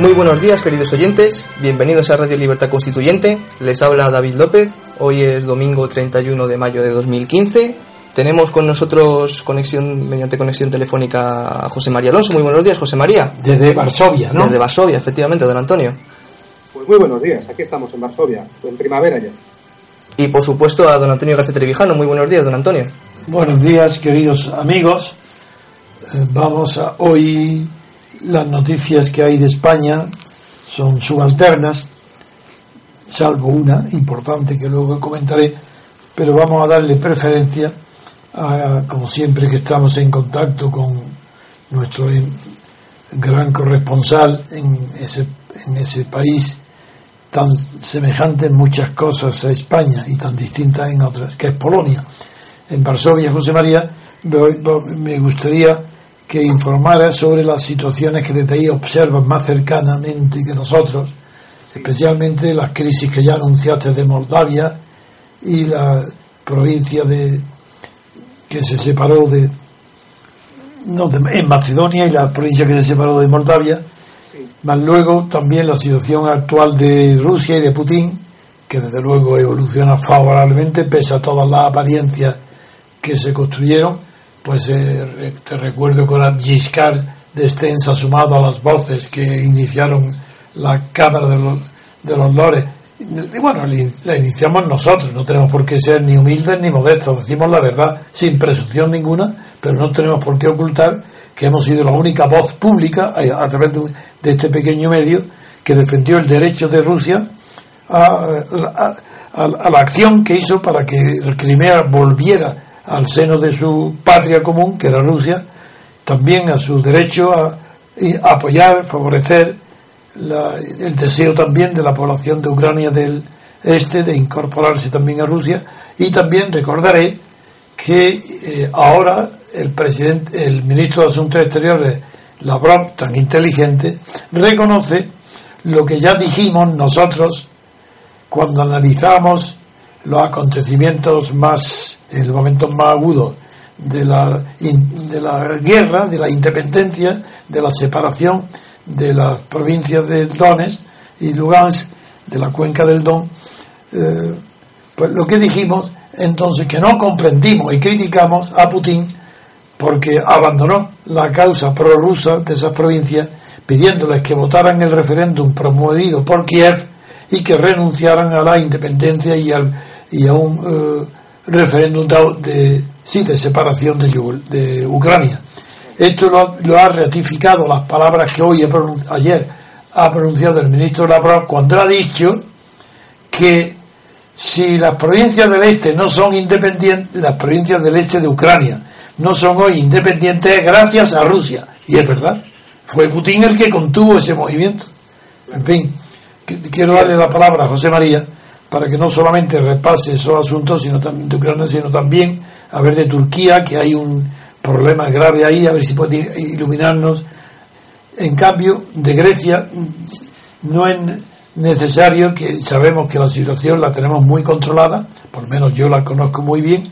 Muy buenos días, queridos oyentes. Bienvenidos a Radio Libertad Constituyente. Les habla David López. Hoy es domingo 31 de mayo de 2015. Tenemos con nosotros conexión mediante conexión telefónica a José María Alonso. Muy buenos días, José María. Desde Varsovia, ¿no? Desde Varsovia, efectivamente, don Antonio. Pues muy buenos días. Aquí estamos en Varsovia, en primavera ya. Y por supuesto a don Antonio García Trevijano. Muy buenos días, don Antonio. Buenos días, queridos amigos. Eh, vamos a hoy las noticias que hay de España son subalternas, salvo una importante que luego comentaré, pero vamos a darle preferencia a, como siempre que estamos en contacto con nuestro gran corresponsal en ese, en ese país tan semejante en muchas cosas a España y tan distinta en otras, que es Polonia. En Varsovia, José María, me gustaría que informara sobre las situaciones que desde ahí observan más cercanamente que nosotros, especialmente las crisis que ya anunciaste de Moldavia y la provincia de que se separó de, no, en Macedonia y la provincia que se separó de Moldavia, más luego también la situación actual de Rusia y de Putin, que desde luego evoluciona favorablemente pese a todas las apariencias que se construyeron pues eh, te recuerdo que ahora Giscard d'Estaing sumado a las voces que iniciaron la Cámara de los, de los Lores. Y bueno, la iniciamos nosotros, no tenemos por qué ser ni humildes ni modestos, decimos la verdad sin presunción ninguna, pero no tenemos por qué ocultar que hemos sido la única voz pública a, través de, este pequeño medio que defendió el derecho de Rusia a, a la acción que hizo para que Crimea volviera al seno de su patria común, que era Rusia, también a su derecho a, apoyar, favorecer el deseo también de la población de Ucrania del Este de incorporarse también a Rusia. Y también recordaré que eh, ahora el presidente, el ministro de Asuntos Exteriores, Lavrov, tan inteligente, reconoce lo que ya dijimos nosotros cuando analizamos los acontecimientos más en el momento más agudo de la, de la guerra, de la independencia, de la separación de las provincias de Donetsk y Lugansk, de la cuenca del Don, eh, pues lo que dijimos entonces que no comprendimos y criticamos a Putin porque abandonó la causa prorrusa de esas provincias pidiéndoles que votaran el referéndum promovido por Kiev y que renunciaran a la independencia y, al, y a un eh, referéndum de, sí, de separación de, de Ucrania. Esto lo, ha ratificado las palabras que hoy, ayer, ha pronunciado el ministro Lavrov cuando ha dicho que si las provincias del este no son independientes, las provincias del este de Ucrania no son hoy independientes gracias a Rusia. Y es verdad, fue Putin el que contuvo ese movimiento. En fin, quiero darle la palabra a José María para que no solamente repase esos asuntos sino también de Ucrania, sino también a ver de Turquía, que hay un problema grave ahí, a ver si puede iluminarnos. En cambio, de Grecia no es necesario que sabemos que la situación la tenemos muy controlada, por lo menos yo la conozco muy bien,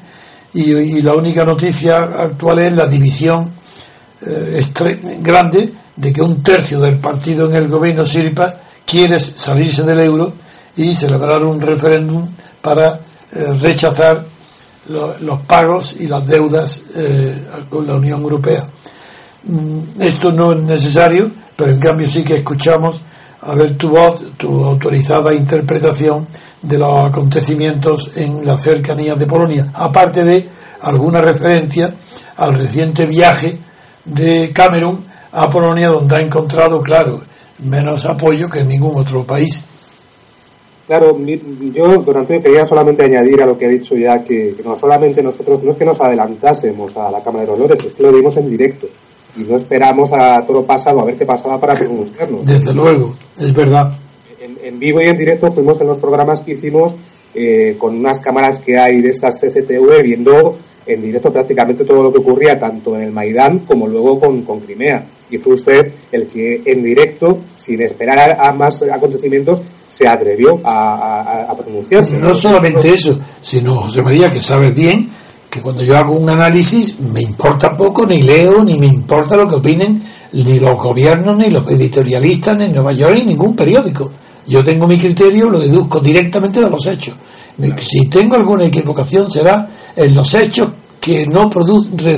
y, la única noticia actual es la división eh, grande de que un tercio del partido en el gobierno Siripa quiere salirse del euro y celebrar un referéndum para eh, rechazar los pagos y las deudas eh, con la Unión Europea. Mm, esto no es necesario, pero en cambio sí que escuchamos a ver tu voz, tu autorizada interpretación de los acontecimientos en las cercanías de Polonia, aparte de alguna referencia al reciente viaje de Camerún a Polonia, donde ha encontrado, claro, menos apoyo que en ningún otro país. Claro, yo, durante quería solamente añadir a lo que ha dicho ya que, no solamente nosotros, no es que nos adelantásemos a la Cámara de Honores, es que lo vimos en directo y no esperamos a todo pasado a ver qué pasaba para pronunciarnos. Desde luego, es verdad. En, vivo y en directo fuimos en los programas que hicimos eh, con unas cámaras que hay de estas CCTV viendo en directo prácticamente todo lo que ocurría tanto en el Maidán como luego con, con Crimea. Y fue usted el que en directo, sin esperar a más acontecimientos, se atrevió a, pronunciarse. No, solamente eso, sino José María, que sabe bien que cuando yo hago un análisis me importa poco, ni leo, ni me importa lo que opinen ni los gobiernos, ni los editorialistas, ni Nueva York, ni ningún periódico. Yo tengo mi criterio, lo deduzco directamente de los hechos. Si tengo alguna equivocación será en los hechos que no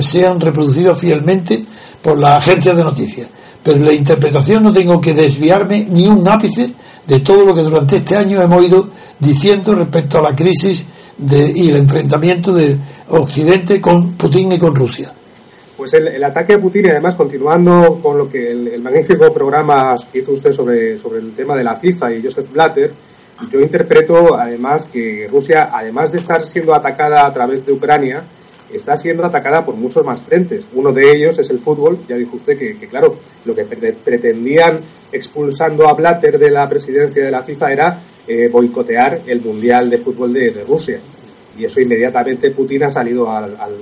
sean reproducidos fielmente por la agencia de noticias. Pero en la interpretación no tengo que desviarme ni un ápice de todo lo que durante este año hemos ido diciendo respecto a la crisis de, y el enfrentamiento de Occidente con Putin y con Rusia. Pues el, ataque a Putin y además continuando con lo que el, magnífico programa que hizo usted sobre, sobre el tema de la FIFA y Joseph Blatter, yo interpreto además que Rusia, además de estar siendo atacada a través de Ucrania, está siendo atacada por muchos más frentes. Uno de ellos es el fútbol. Ya dijo usted que, claro, lo que pretendían expulsando a Blatter de la presidencia de la FIFA era eh, boicotear el Mundial de Fútbol de, Rusia. Y eso inmediatamente Putin ha salido al, al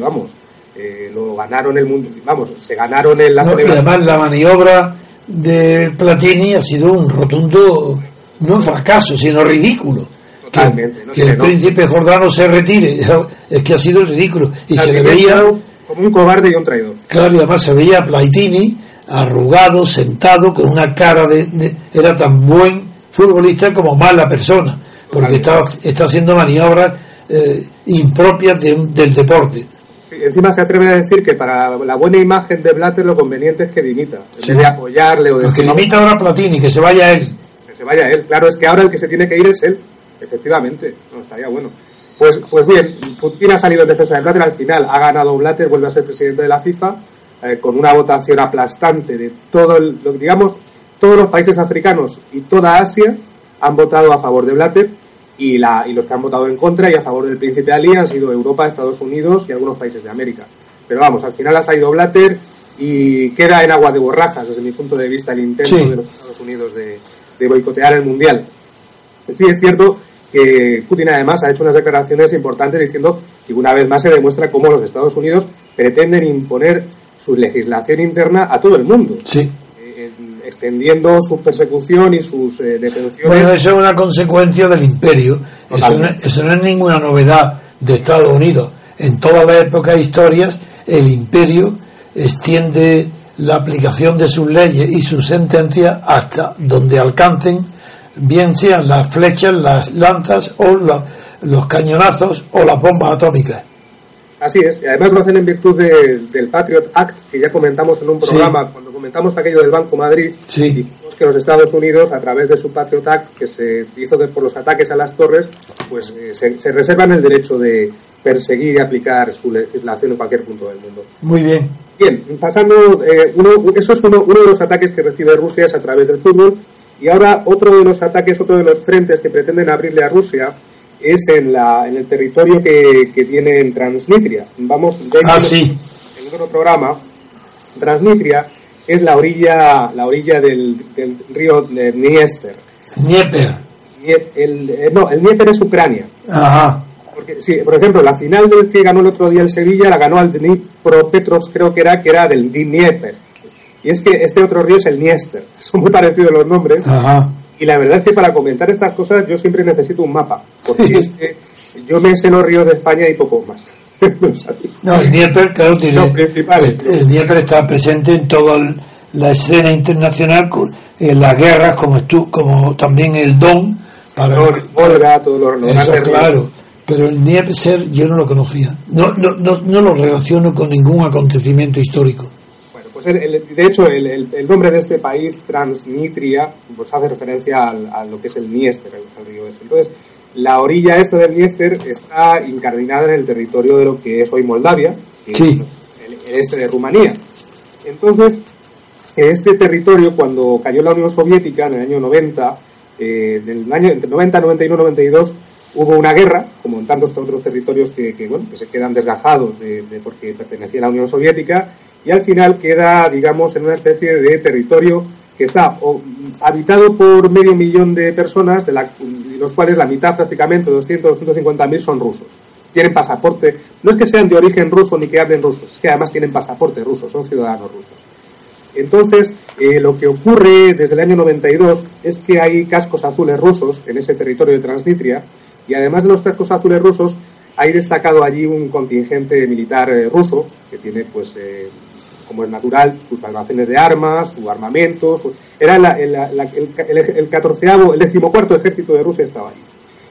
vamos. Eh, lo ganaron el mundo, vamos, se ganaron el la y además la maniobra de Platini ha sido un rotundo no fracaso, sino ridículo. Totalmente. Que, el príncipe Jordano se retire, es que ha sido ridículo. Y se le veía. Como un cobarde y un traidor. Claro, y además se veía a Platini arrugado, sentado, con una cara de, Era tan buen futbolista como mala persona, porque está, está haciendo maniobras eh, impropias del deporte. encima se atreve a decir que para la buena imagen de Blatter lo conveniente es que dimita, en vez de apoyarle o de... que dimita ahora Platini, que se vaya él se vaya él. Claro, es que ahora el que se tiene que ir es él, efectivamente. No, estaría bueno. Pues, pues bien, Putin ha salido en defensa de Blatter, al final ha ganado Blatter, vuelve a ser presidente de la FIFA, eh, con una votación aplastante de todo el, digamos, todos los países africanos y toda Asia han votado a favor de Blatter y, la, y los que han votado en contra y a favor del príncipe Ali han sido Europa, Estados Unidos y algunos países de América. Pero vamos, al final ha salido Blatter y queda en agua de borrajas desde mi punto de vista el intento de los Estados Unidos de, de boicotear el Mundial. Sí es cierto que Putin además ha hecho unas declaraciones importantes diciendo que una vez más se demuestra cómo los Estados Unidos pretenden imponer su legislación interna a todo el mundo. Sí. Eh, extendiendo su persecución y sus eh, detenciones. Bueno, eso es una consecuencia del imperio. Eso no, eso no, es ninguna novedad de Estados Unidos. En todas las épocas e historias, el imperio extiende la aplicación de sus leyes y sus sentencias hasta donde alcancen, bien sean las flechas, las lanzas o los cañonazos o las bombas atómicas. Así es, y además lo hacen en virtud del Patriot Act, que ya comentamos en un programa, cuando comentamos aquello del Banco Madrid, sí. que los Estados Unidos, a través de su Patriot Act, que se hizo por los ataques a las torres, pues eh, se, se, reservan el derecho de perseguir y aplicar su legislación en cualquier punto del mundo. Muy bien. Bien, pasando, eh, uno, eso es uno, uno de los ataques que recibe Rusia es a través del fútbol, y ahora otro de los ataques, otro de los frentes que pretenden abrirle a Rusia es en, la, en el territorio que, que tiene en Transnistria. Vamos, ah, sí. en otro programa, Transnistria es la orilla, la orilla del, del río Dniester. Dnieper. El, eh, no, el Dnieper es Ucrania. Ajá. Porque, sí, por ejemplo, la final del que ganó el otro día el Sevilla la ganó al Dnipro Petrovsk, creo que era, que era del Dnieper. Y es que este otro río es el Dniester. Son muy parecidos los nombres. Ajá. Y la verdad es que para comentar estas cosas yo siempre necesito un mapa, porque es que yo me sé los ríos de España y poco más. no, el Dnieper, claro, tiene, el, Dnieper está presente en toda la escena internacional, en las guerras, como, tú, como también el Don. Para Volga, todos los, Eso, claro. Pero el Dnieper yo no lo conocía. No, no, no, no lo relaciono con ningún acontecimiento histórico. Pues de hecho, el, nombre de este país, Transnistria, pues hace referencia a lo que es el Dniester, el, río este. Entonces, la orilla este del Dniester está incardinada en el territorio de lo que es hoy Moldavia, que sí. es el, este de Rumanía. Entonces, este territorio, cuando cayó la Unión Soviética en el año 90, eh, del año entre 90, 91, 92, hubo una guerra, como en tantos otros territorios que, bueno, que se quedan desgajados de, porque pertenecían a la Unión Soviética, y al final queda, digamos, en una especie de territorio que está habitado por medio millón de personas, de, los cuales la mitad prácticamente, 200, 250 mil, son rusos. Tienen pasaporte, no es que sean de origen ruso ni que hablen ruso, es que además tienen pasaporte ruso, son ciudadanos rusos. Entonces, eh, lo que ocurre desde el año 92 es que hay cascos azules rusos en ese territorio de Transnistria y además de los cascos azules rusos hay destacado allí un contingente militar eh, ruso que tiene pues eh, como es natural, sus almacenes de armas, su armamento, era el, el, 14 el decimocuarto ejército de Rusia estaba allí.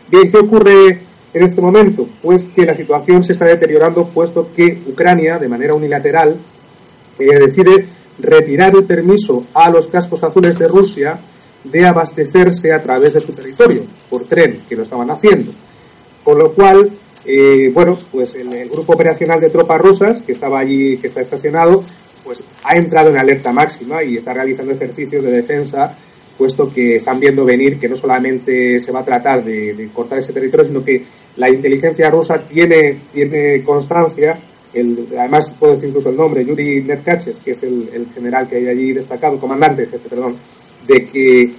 Bien, ¿qué ocurre en este momento? Pues que la situación se está deteriorando puesto que Ucrania, de manera unilateral, eh, decide retirar el permiso a los cascos azules de Rusia de abastecerse a través de su territorio, por tren, que lo estaban haciendo. Con lo cual, eh, bueno, pues el, grupo operacional de tropas rusas, que estaba allí, que está estacionado, pues ha entrado en alerta máxima y está realizando ejercicios de defensa, puesto que están viendo venir que no solamente se va a tratar de, cortar ese territorio, sino que la inteligencia rusa tiene, tiene constancia, el, además puedo decir incluso el nombre, Yuri Netkachev, que es el, general que hay allí destacado, comandante, jefe, perdón, de que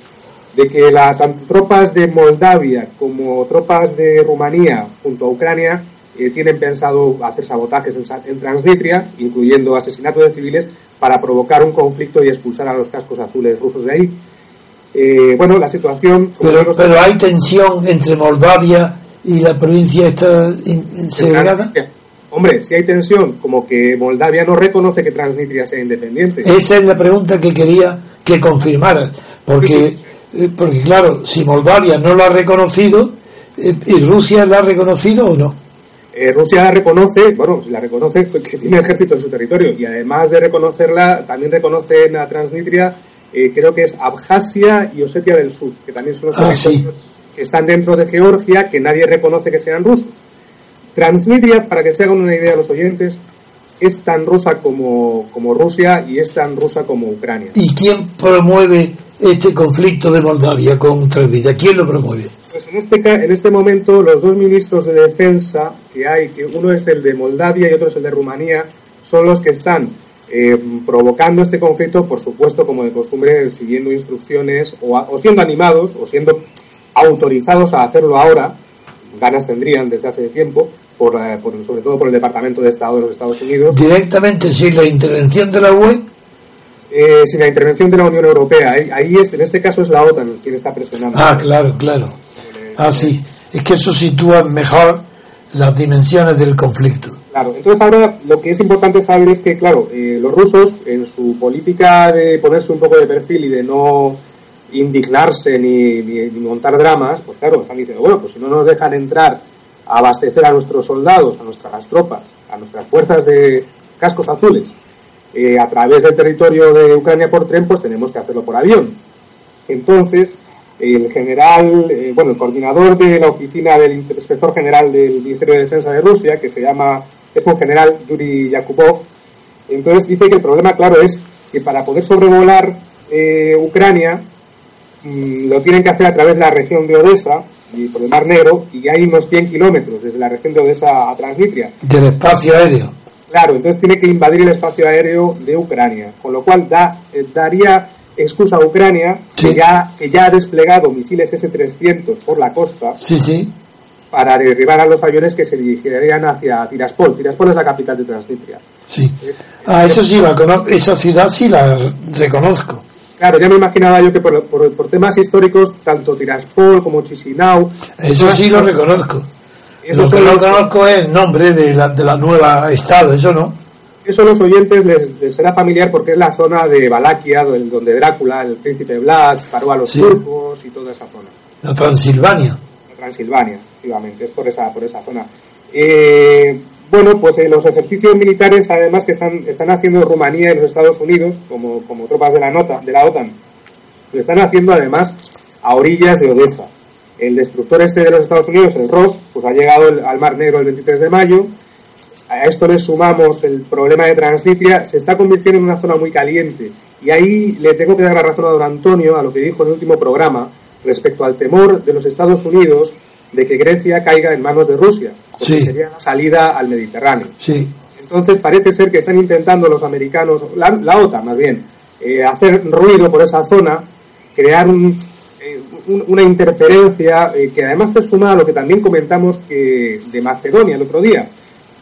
de que las tropas de Moldavia como tropas de Rumanía junto a Ucrania eh, tienen pensado hacer sabotajes en, Transnistria, incluyendo asesinato de civiles, para provocar un conflicto y expulsar a los cascos azules rusos de ahí. Eh, bueno, la situación... Pero, pero hay tensión entre Moldavia y la provincia esta segregada. Hombre, si hay tensión, como que Moldavia no reconoce que Transnistria sea independiente. Esa es la pregunta que quería que confirmara, porque eh, porque claro, si Moldavia no lo ha reconocido, eh, ¿y Rusia la ha reconocido o no? Eh, Rusia la reconoce, bueno, si la reconoce, que tiene ejército en su territorio, y además de reconocerla, también reconoce a Transnistria, creo que es Abjasia y Osetia del Sur, que también son los ah, que están dentro de Georgia, que nadie reconoce que sean rusos. Transnistria, para que se hagan una idea los oyentes, es tan rusa como, como Rusia y es tan rusa como Ucrania. ¿Y quién promueve este conflicto de Moldavia con Transnistria? ¿Quién lo promueve? Pues en este, en este momento los dos ministros de defensa que hay, que uno es el de Moldavia y otro es el de Rumanía, son los que están eh, provocando este conflicto, por supuesto, como de costumbre, siguiendo instrucciones o, o siendo animados o siendo autorizados a hacerlo ahora, ganas tendrían desde hace tiempo, por, eh, por, sobre todo por el Departamento de Estado de los Estados Unidos. Directamente sin la intervención de la UE eh, sin la intervención de la Unión Europea. Ahí, es, en este caso es la OTAN quien está presionando. Ah, claro, claro. Ah. Es que eso sitúa mejor las dimensiones del conflicto. Claro, entonces ahora lo que es importante saber es que, claro, eh, los rusos en su política de ponerse un poco de perfil y de no indignarse ni, ni, montar dramas, pues claro, están diciendo, bueno, pues si no nos dejan entrar a abastecer a nuestros soldados, a nuestras tropas, a nuestras fuerzas de cascos azules, eh, a través del territorio de Ucrania por tren, pues tenemos que hacerlo por avión. Entonces, el general, eh, bueno, el coordinador de la oficina del inspector general del Ministerio de Defensa de Rusia, que se llama, es un general Yuri Yakubov, entonces dice que el problema, claro, es que para poder sobrevolar eh, Ucrania mm, lo tienen que hacer a través de la región de Odessa y por el Mar Negro, y hay unos 100 kilómetros desde la región de Odessa a Transnistria. Del espacio aéreo. Claro, entonces tiene que invadir el espacio aéreo de Ucrania, con lo cual da, eh, daría excusa a Ucrania, que, ya, que ya ha desplegado misiles S-300 por la costa, sí, sí. para derribar a los aviones que se dirigirían hacia Tiraspol. Tiraspol es la capital de Transnistria. Sí. ah, eso sí, esa ciudad sí la reconozco. Claro, ya me imaginaba yo que por, por, temas históricos, tanto Tiraspol como Chisinau... Eso sí lo reconozco. Lo que no conozco es el nombre de la, de la nueva estado, eso no. Eso a los oyentes les, será familiar porque es la zona de Valaquia, donde Drácula, el príncipe Blas, paró a los turcos y toda esa zona. La Transilvania. La Transilvania, efectivamente, es por esa, por esa zona. Eh, bueno, pues eh, los ejercicios militares, además, que están, están haciendo Rumanía y los Estados Unidos, como, como tropas de la, nota, de la OTAN, lo están haciendo además a orillas de Odessa el destructor este de los Estados Unidos, el Ross, pues ha llegado al Mar Negro el 23 de mayo. A esto le sumamos el problema de Transnistria, se está convirtiendo en una zona muy caliente. Y ahí le tengo que dar la razón a don Antonio, a lo que dijo en el último programa, respecto al temor de los Estados Unidos de que Grecia caiga en manos de Rusia, porque sería la salida al Mediterráneo. Sí. Entonces parece ser que están intentando los americanos, la, OTAN más bien, eh, hacer ruido por esa zona, crear un, una interferencia eh, que además se suma a lo que también comentamos que de Macedonia el otro día.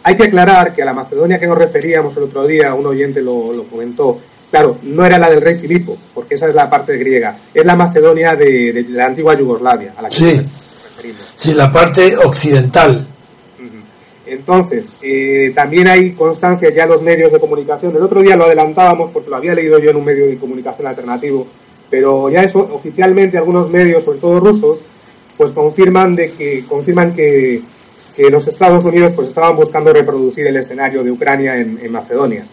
Hay que aclarar que a la Macedonia que nos referíamos el otro día, un oyente lo, comentó, claro, no era la del rey Filipo, porque esa es la parte griega, es la Macedonia de, la antigua Yugoslavia, a la que sí. Sí, la parte occidental. Entonces, eh, también hay constancia ya en los medios de comunicación. El otro día lo adelantábamos porque lo había leído yo en un medio de comunicación alternativo, pero ya eso oficialmente algunos medios, sobre todo rusos, pues confirman de que confirman que, que los Estados Unidos pues estaban buscando reproducir el escenario de Ucrania en, Macedonia.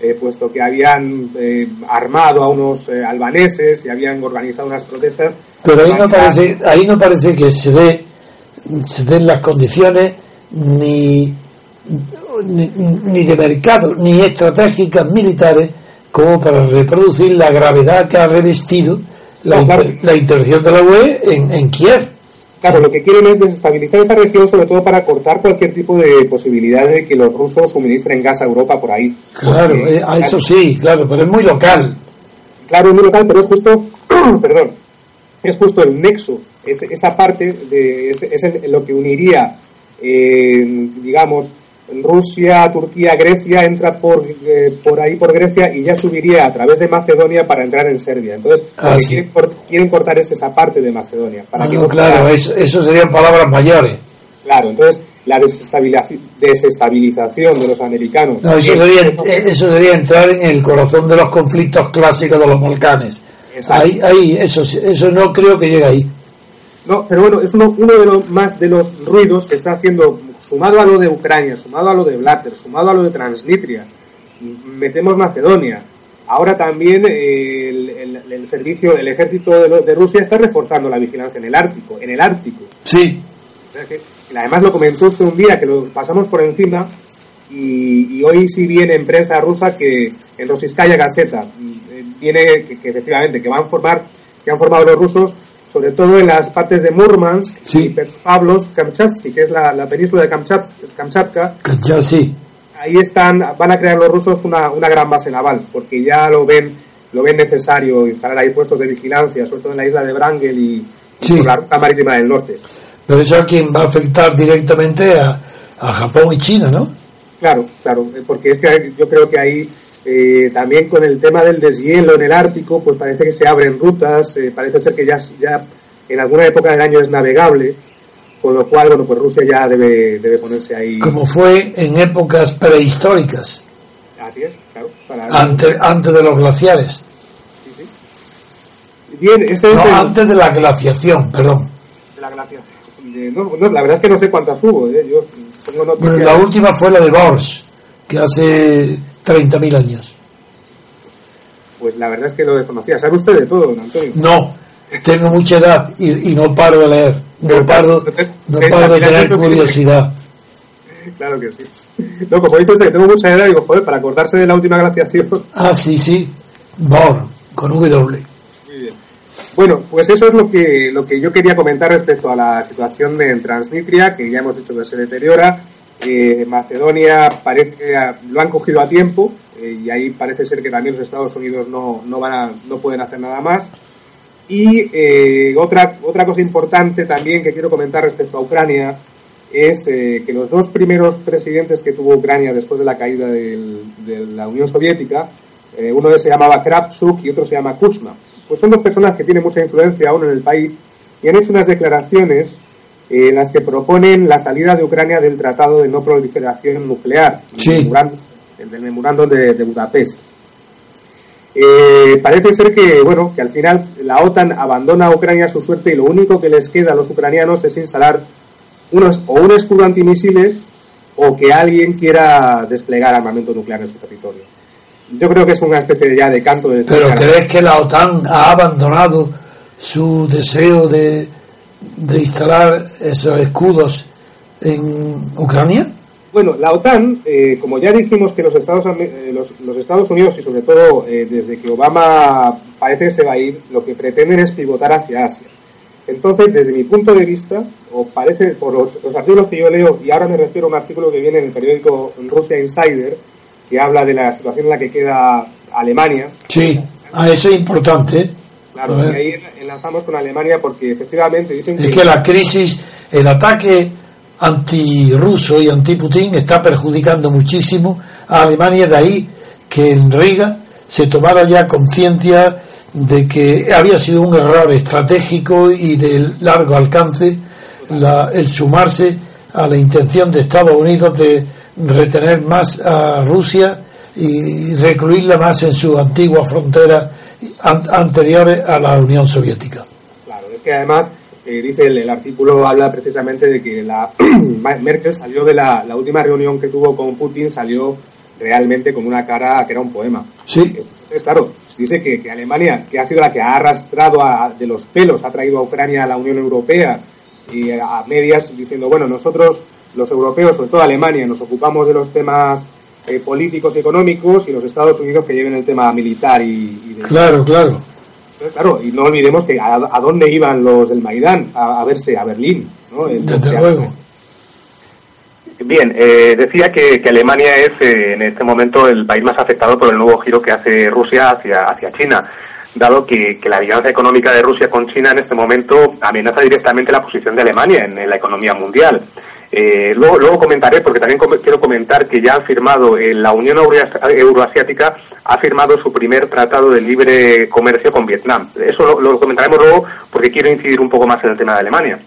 Eh, puesto que habían eh, armado a unos albaneses y habían organizado unas protestas. Pero ahí no parece, ahí no parece que se dé se den las condiciones ni, ni, de mercado, ni estratégicas militares como para reproducir la gravedad que ha revestido la, la intervención de la UE en, en Kiev. Claro, lo que quieren es desestabilizar esa región, sobre todo para cortar cualquier tipo de posibilidad de que los rusos suministren gas a Europa por ahí. Claro, eh, eso sí, claro, pero es muy local. Claro, es muy local, pero es justo, perdón, es justo el nexo, es, esa parte de, es, es lo que uniría digamos, Rusia, Turquía, Grecia, entra por, eh, por ahí por Grecia y ya subiría a través de Macedonia para entrar en Serbia. Entonces, ah, quieren, cortar es esa parte de Macedonia. Para ah, claro, eso, serían palabras mayores. Claro, entonces la desestabilización de los americanos. eso, sería, eh, eso sería entrar en el corazón de los conflictos clásicos de los Balcanes. Ahí, ahí, eso, eso no creo que llegue ahí. No, pero bueno, es uno, uno de los más de los ruidos que está haciendo, sumado a lo de Ucrania, sumado a lo de Blatter, sumado a lo de Transnistria, metemos Macedonia. Ahora también el, servicio, el ejército de, Rusia está reforzando la vigilancia en el Ártico, en el Ártico. Sí. además lo comentó usted un día que lo pasamos por encima y, hoy sí viene en prensa rusa que en Rosiskaya Gazeta eh, viene que, que efectivamente que van a formar, que han formado los rusos sobre todo en las partes de Murmansk y Pavlos, Kamchatsky, que es la, península de Kamchat, Kamchatka. Ahí están, van a crear los rusos una, una gran base naval, porque ya lo ven lo ven necesario instalar ahí puestos de vigilancia, sobre todo en la isla de Brangel y, la ruta marítima del norte. Pero eso a quien va a afectar directamente a, a Japón y China, ¿no? Claro, claro, porque es que yo creo que ahí eh, también con el tema del deshielo en el Ártico, pues parece que se abren rutas, eh, parece ser que ya, ya en alguna época del año es navegable, con lo cual, bueno, pues Rusia ya debe, debe ponerse ahí. Como fue en épocas prehistóricas. Así es, claro. antes, antes de los glaciares. Bien, ese no, antes de la glaciación, perdón. De la glaciación. No, la verdad es que no sé cuántas hubo. ¿eh? Yo bueno, la última fue la de Bors, que hace 30.000 años. Pues la verdad es que lo desconocía. ¿Sabe usted de todo, don Antonio? No, tengo mucha edad y, no paro de leer. No paro, no paro de tener curiosidad. Claro que sí. No, como dice usted que tengo mucha edad, digo, joder, para acordarse de la última glaciación. Ah, sí, sí. Bor, con W. Muy bien. Bueno, pues eso es lo que, lo que yo quería comentar respecto a la situación de Transnistria, que ya hemos dicho que se deteriora eh, Macedonia parece lo han cogido a tiempo eh, y ahí parece ser que también los Estados Unidos no, no, van a, no pueden hacer nada más. Y eh, otra, otra cosa importante también que quiero comentar respecto a Ucrania es que los dos primeros presidentes que tuvo Ucrania después de la caída de la Unión Soviética, uno se llamaba Kravchuk y otro se llama Kuchma, pues son dos personas que tienen mucha influencia aún en el país y han hecho unas declaraciones en las que proponen la salida de Ucrania del Tratado de No Proliferación Nuclear, el del memorándum de, Budapest. Eh, parece ser que, bueno, que al final la OTAN abandona a Ucrania a su suerte y lo único que les queda a los ucranianos es instalar unos, o un escudo antimisiles o que alguien quiera desplegar armamento nuclear en su territorio. Yo creo que es una especie ya de canto de... ¿Pero crees que la OTAN ha abandonado su deseo de, de instalar esos escudos en Ucrania? Bueno, la OTAN, eh, como ya dijimos que los Estados, eh, los, Estados Unidos y sobre todo eh, desde que Obama parece que se va a ir, lo que pretenden es pivotar hacia Asia. Entonces, desde mi punto de vista, o parece por los, artículos que yo leo, y ahora me refiero a un artículo que viene en el periódico Russia Insider, que habla de la situación en la que queda Alemania. Sí, a eso es importante. Claro, y ahí enlazamos con Alemania porque efectivamente dicen que... Es que la crisis, el ataque anti-ruso y anti-Putin está perjudicando muchísimo a Alemania, de ahí que en Riga se tomara ya conciencia de que había sido un error estratégico y de largo alcance el sumarse a la intención de Estados Unidos de retener más a Rusia y recluirla más en sus antiguas fronteras anteriores a la Unión Soviética. Claro, es que además eh, dice el, artículo habla precisamente de que la Merkel salió de la, la, última reunión que tuvo con Putin salió realmente con una cara que era un poema. Sí. Entonces, claro, dice que, que, Alemania, que ha sido la que ha arrastrado a, de los pelos, ha traído a Ucrania a la Unión Europea y a medias diciendo, bueno, nosotros los europeos, sobre todo Alemania, nos ocupamos de los temas eh, políticos y económicos y los Estados Unidos que lleven el tema militar y... claro, claro. claro, y no olvidemos que a, dónde iban los del Maidán, a, verse a Berlín, ¿no? Desde luego. Bien, eh, decía que, Alemania es eh, en este momento el país más afectado por el nuevo giro que hace Rusia hacia, hacia China, dado que, la alianza económica de Rusia con China en este momento amenaza directamente la posición de Alemania en, la economía mundial. Eh, luego, luego, comentaré, porque también quiero comentar que ya han firmado, la Unión Euroasiática ha firmado su primer tratado de libre comercio con Vietnam. Eso lo, comentaremos luego porque quiero incidir un poco más en el tema de Alemania.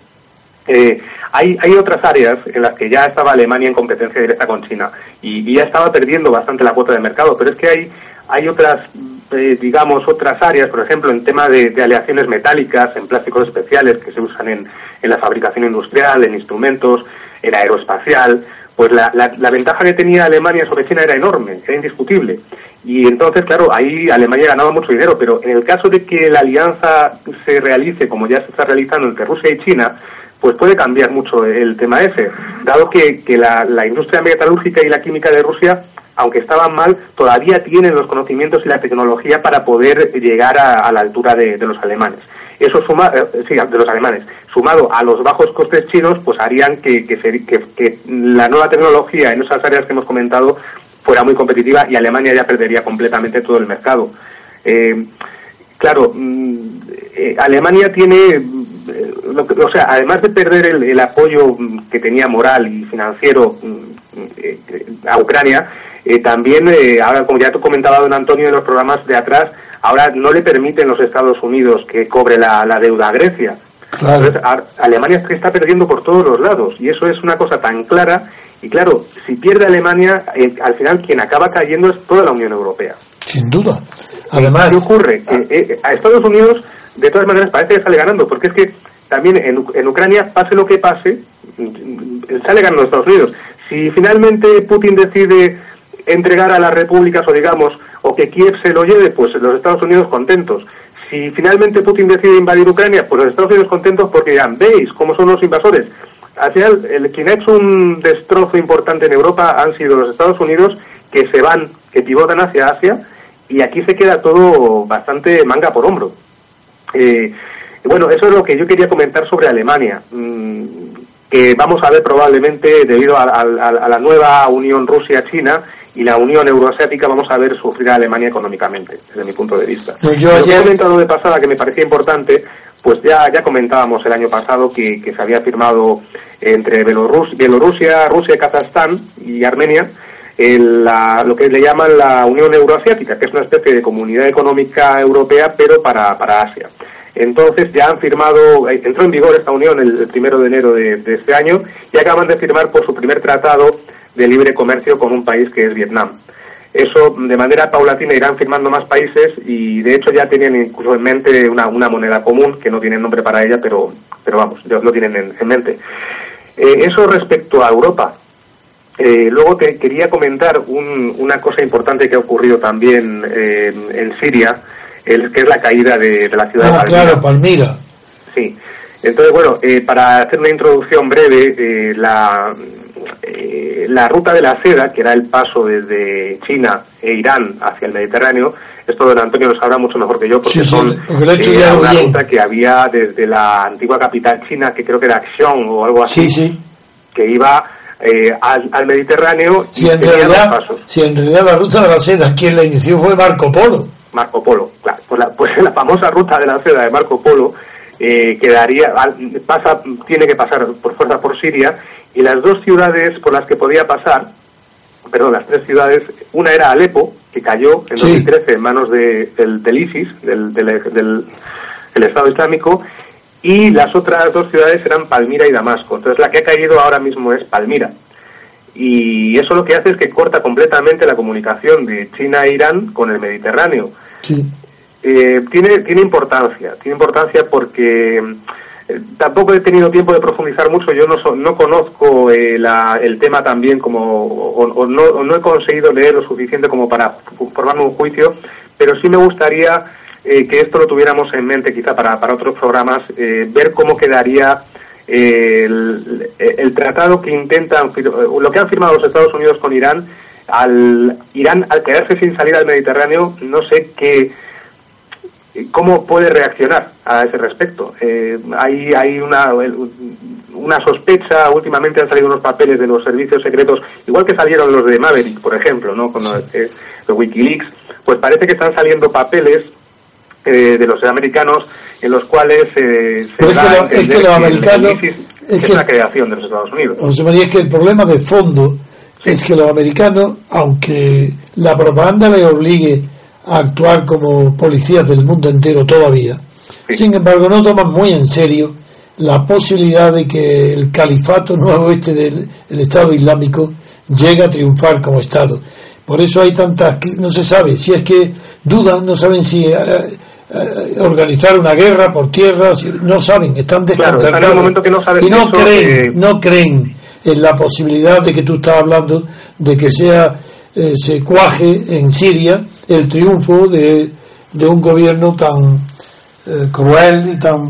Eh, hay, hay otras áreas en las que ya estaba Alemania en competencia directa con China y, ya estaba perdiendo bastante la cuota de mercado, pero es que hay, hay otras, eh, digamos, otras áreas, por ejemplo, en tema de, aleaciones metálicas, en plásticos especiales que se usan en, en la fabricación industrial, en instrumentos, en aeroespacial, pues la, la, ventaja que tenía Alemania sobre China era enorme, era indiscutible. Y entonces, claro, ahí Alemania ganaba mucho dinero, pero en el caso de que la alianza se realice como ya se está realizando entre Rusia y China, pues puede cambiar mucho el tema ese, dado que, que la, la, industria metalúrgica y la química de Rusia, aunque estaban mal, todavía tienen los conocimientos y la tecnología para poder llegar a, la altura de, los alemanes. Eso suma, eh, sí, de los alemanes, sumado a los bajos costes chinos, pues harían que, que, que, la nueva tecnología en esas áreas que hemos comentado fuera muy competitiva y Alemania ya perdería completamente todo el mercado. Eh, claro, mm, eh, Alemania tiene o sea, además de perder el, apoyo que tenía moral y financiero mm, a Ucrania, eh, también, eh, ahora como ya tú comentaba don Antonio en los programas de atrás, ahora no le permiten los Estados Unidos que cobre la, deuda a Grecia. Entonces, Alemania está perdiendo por todos los lados y eso es una cosa tan clara. Y claro, si pierde Alemania, al final quien acaba cayendo es toda la Unión Europea. Sin duda. Además, ¿qué ocurre? Que a Estados Unidos, de todas maneras, parece que sale ganando, porque es que también en, en Ucrania, pase lo que pase, sale ganando Estados Unidos. Si finalmente Putin decide entregar a las repúblicas o digamos, o que Kiev se lo lleve, pues los Estados Unidos contentos. Si finalmente Putin decide invadir Ucrania, pues los Estados Unidos contentos porque ya veis cómo son los invasores. Al el, quien ha hecho un destrozo importante en Europa han sido los Estados Unidos que se van, que pivotan hacia Asia y aquí se queda todo bastante manga por hombro. Eh, bueno, eso es lo que yo quería comentar sobre Alemania, mm, que vamos a ver probablemente debido a, la nueva unión Rusia-China y la unión euroasiática vamos a ver sufrir a Alemania económicamente, desde mi punto de vista. yo ayer... he comentado de pasada que me parecía importante, pues ya, ya comentábamos el año pasado que, se había firmado entre Bielorrusia, Rusia, Kazajstán y Armenia lo que le llaman la Unión Euroasiática, que es una especie de comunidad económica europea, pero para, para Asia. Entonces ya han firmado, eh, entró en vigor esta unión el, primero de enero de, este año y acaban de firmar por su primer tratado de libre comercio con un país que es Vietnam. Eso de manera paulatina irán firmando más países y de hecho ya tienen incluso en mente una, moneda común que no tienen nombre para ella, pero, pero vamos, lo tienen en, mente. Eh, eso respecto a Europa. Eh, luego te quería comentar una cosa importante que ha ocurrido también en Siria el, que es la caída de, la ciudad de ah, Palmira. claro, Palmira. Sí. Entonces, bueno, eh, para hacer una introducción breve, eh, la, eh, la ruta de la seda, que era el paso desde China e Irán hacia el Mediterráneo, esto don Antonio lo sabrá mucho mejor que yo, porque son una ruta que había desde la antigua capital china, que creo que era Acción o algo así, que iba al, Mediterráneo y en realidad, si en realidad la ruta de la seda quien la inició fue Marco Polo. Marco Polo. Claro, pues, la, pues la famosa ruta de la seda de Marco Polo eh, quedaría, pasa, tiene que pasar por fuerza por Siria y las dos ciudades por las que podía pasar, perdón, las tres ciudades, una era Alepo, que cayó en 2013 en manos de, del, ISIS, del, del, del Estado Islámico, y las otras dos ciudades eran Palmira y Damasco. Entonces la que ha caído ahora mismo es Palmira. Y eso lo que hace es que corta completamente la comunicación de China e Irán con el Mediterráneo. Eh, tiene, tiene importancia, tiene importancia porque tampoco he tenido tiempo de profundizar mucho, yo no, no conozco eh, el tema también como, o, no, no, he conseguido leer lo suficiente como para formarme un juicio, pero sí me gustaría que esto lo tuviéramos en mente quizá para, para otros programas, ver cómo quedaría el, tratado que intentan, lo que han firmado los Estados Unidos con Irán, al Irán al quedarse sin salida al Mediterráneo, no sé qué ¿Cómo puede reaccionar a ese respecto? Eh, hay hay una, una sospecha, últimamente han salido unos papeles de los servicios secretos, igual que salieron los de Maverick, por ejemplo, ¿no? con los, eh, Wikileaks, pues parece que están saliendo papeles eh, de los americanos en los cuales eh, se da es que, los americanos es, que, la creación de los Estados Unidos. José María, es que el problema de fondo es que los americanos, aunque la propaganda les obligue a actuar como policías del mundo entero todavía. Sin embargo, no toman muy en serio la posibilidad de que el califato nuevo este del Estado Islámico llegue a triunfar como Estado. Por eso hay tantas, no se sabe, si es que dudan, no saben si eh, eh, organizar una guerra por tierra, no saben, están desconcertados. y no creen, no creen en la posibilidad de que tú estás hablando de que sea eh, se cuaje en Siria el triunfo de, de un gobierno tan eh, cruel y tan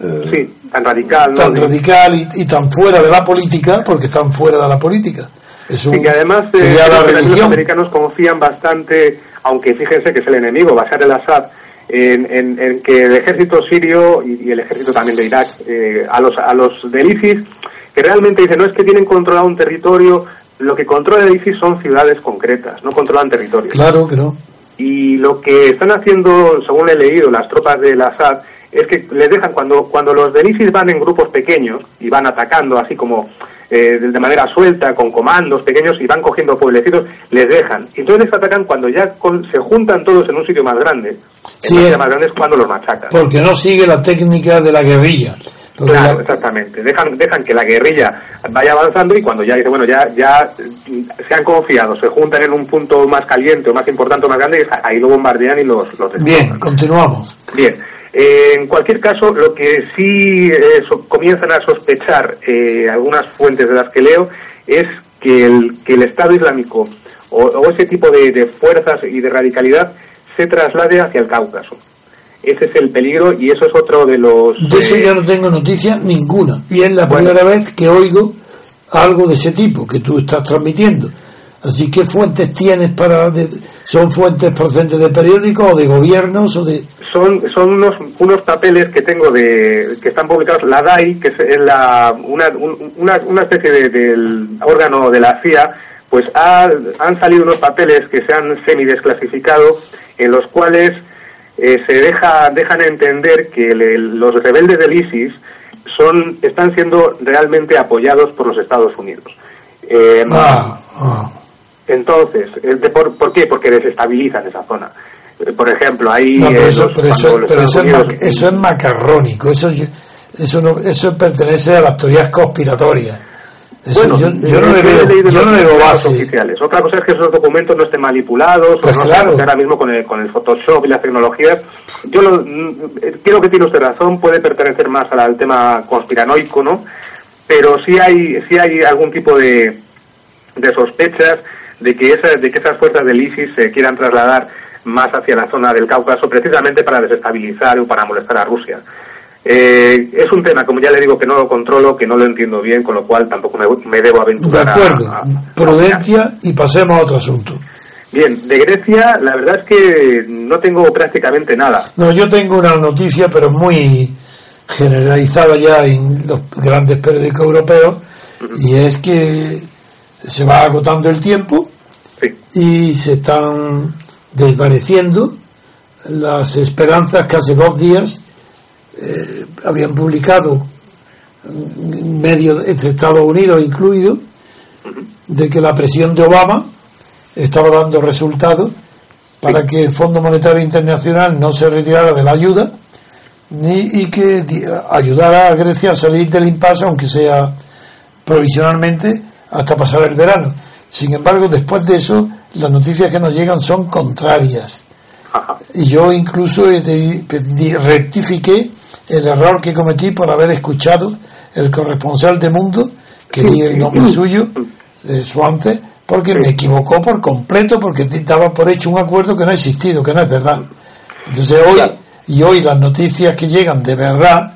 eh, tan radical tan radical y, tan fuera de la política porque están fuera de la política y que además los americanos confían bastante aunque fíjense que es el enemigo Bashar el-Assad en, en, que el ejército sirio y, el ejército también de Irak a los a los del ISIS que realmente dicen no es que tienen controlado un territorio lo que controla el ISIS son ciudades concretas, no controlan territorios. Claro que no. Y lo que están haciendo, según he leído, las tropas del Assad, es que les dejan, cuando, cuando los del ISIS van en grupos pequeños y van atacando así como eh, de manera suelta, con comandos pequeños y van cogiendo pueblecitos, les dejan. Y entonces les atacan cuando ya se juntan todos en un sitio más grande. En sí, sitio más grande es cuando los machacan. Porque no sigue la técnica de la guerrilla. Claro, exactamente. Dejan, dejan que la guerrilla vaya avanzando y cuando ya dice, bueno, ya, ya se han confiado, se juntan en un punto más caliente o más importante o más grande, ahí lo bombardean y los, los Bien, continuamos. Bien. Eh, en cualquier caso, lo que sí eh, comienzan a sospechar eh, algunas fuentes de las que leo es que el, que el Estado Islámico o, ese tipo de, de fuerzas y de radicalidad se traslade hacia el Cáucaso. Ese es el peligro y eso es otro de los... De eso ya no tengo noticia ninguna. Y es la primera vez que oigo algo de ese tipo que tú estás transmitiendo. Así que fuentes tienes para son fuentes procedentes de periódicos o de gobiernos o de son son unos unos papeles que tengo de que están publicados la DAI que es la una, una, una especie de, del órgano de la CIA pues han salido unos papeles que se han semi desclasificado en los cuales eh, se deja, dejan entender que los rebeldes del ISIS son, están siendo realmente apoyados por los Estados Unidos. Eh, ah, ah. Entonces, ¿por, ¿por qué? Porque desestabilizan esa zona. Eh, por ejemplo, ahí... eso, es, macarrónico, eso, eso, eso pertenece a las teorías conspiratorias bueno, yo, no le veo, yo no le veo base. oficiales. Otra cosa es que esos documentos no estén manipulados pues o no claro. ahora mismo con el, con el Photoshop y las tecnologías. Yo lo, mm, creo que tiene usted razón, puede pertenecer más al, tema conspiranoico, ¿no? Pero sí hay, sí hay algún tipo de, de sospechas de que, esas, de que esas fuerzas del ISIS se quieran trasladar más hacia la zona del Cáucaso precisamente para desestabilizar o para molestar a Rusia. Eh, es un tema, como ya le digo, que no lo controlo, que no lo entiendo bien, con lo cual tampoco me, debo aventurar. De acuerdo, prudencia y pasemos a otro asunto. Bien, de Grecia la verdad es que no tengo prácticamente nada. No, yo tengo una noticia, pero muy generalizada ya en los grandes periódicos europeos, y es que se va agotando el tiempo y se están desvaneciendo las esperanzas que hace dos días eh, habían publicado medios entre Estados Unidos incluido de que la presión de Obama estaba dando resultados para que el Fondo Monetario Internacional no se retirara de la ayuda ni, y que ayudara a Grecia a salir del impasse, aunque sea provisionalmente, hasta pasar el verano. Sin embargo, después de eso, las noticias que nos llegan son contrarias. Y yo incluso rectifiqué el error que cometí por haber escuchado el corresponsal de Mundo, que di el nombre suyo, de Suante, porque me equivocó por completo, porque daba por hecho un acuerdo que no ha existido, que no es verdad. Entonces hoy, y hoy las noticias que llegan de verdad,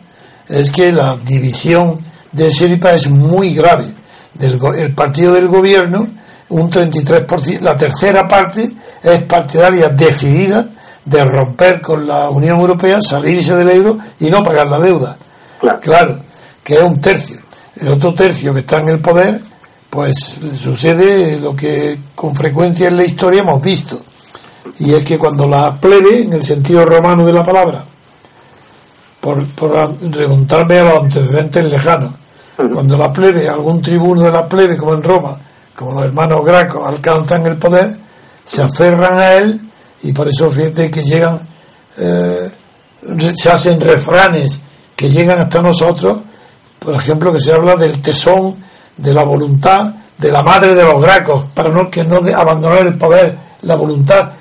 es que la división de Siripa es muy grave. Del, el partido del gobierno, un 33%, la tercera parte es partidaria decidida de romper con la Unión Europea, salirse del euro y no pagar la deuda. Claro, que es un tercio. El otro tercio que está en el poder, pues sucede lo que con frecuencia en la historia hemos visto. Y es que cuando la plebe, en el sentido romano de la palabra, por, por remontarme a los antecedentes lejanos, cuando la plebe, algún tribuno de la plebe, como en Roma, como los hermanos Gracos, alcanzan el poder, se aferran a él y por eso fíjate que llegan, eh, se hacen refranes que llegan hasta nosotros, por ejemplo, que se habla del tesón, de la voluntad, de la madre de los gracos, para no que no de abandonar el poder, la voluntad,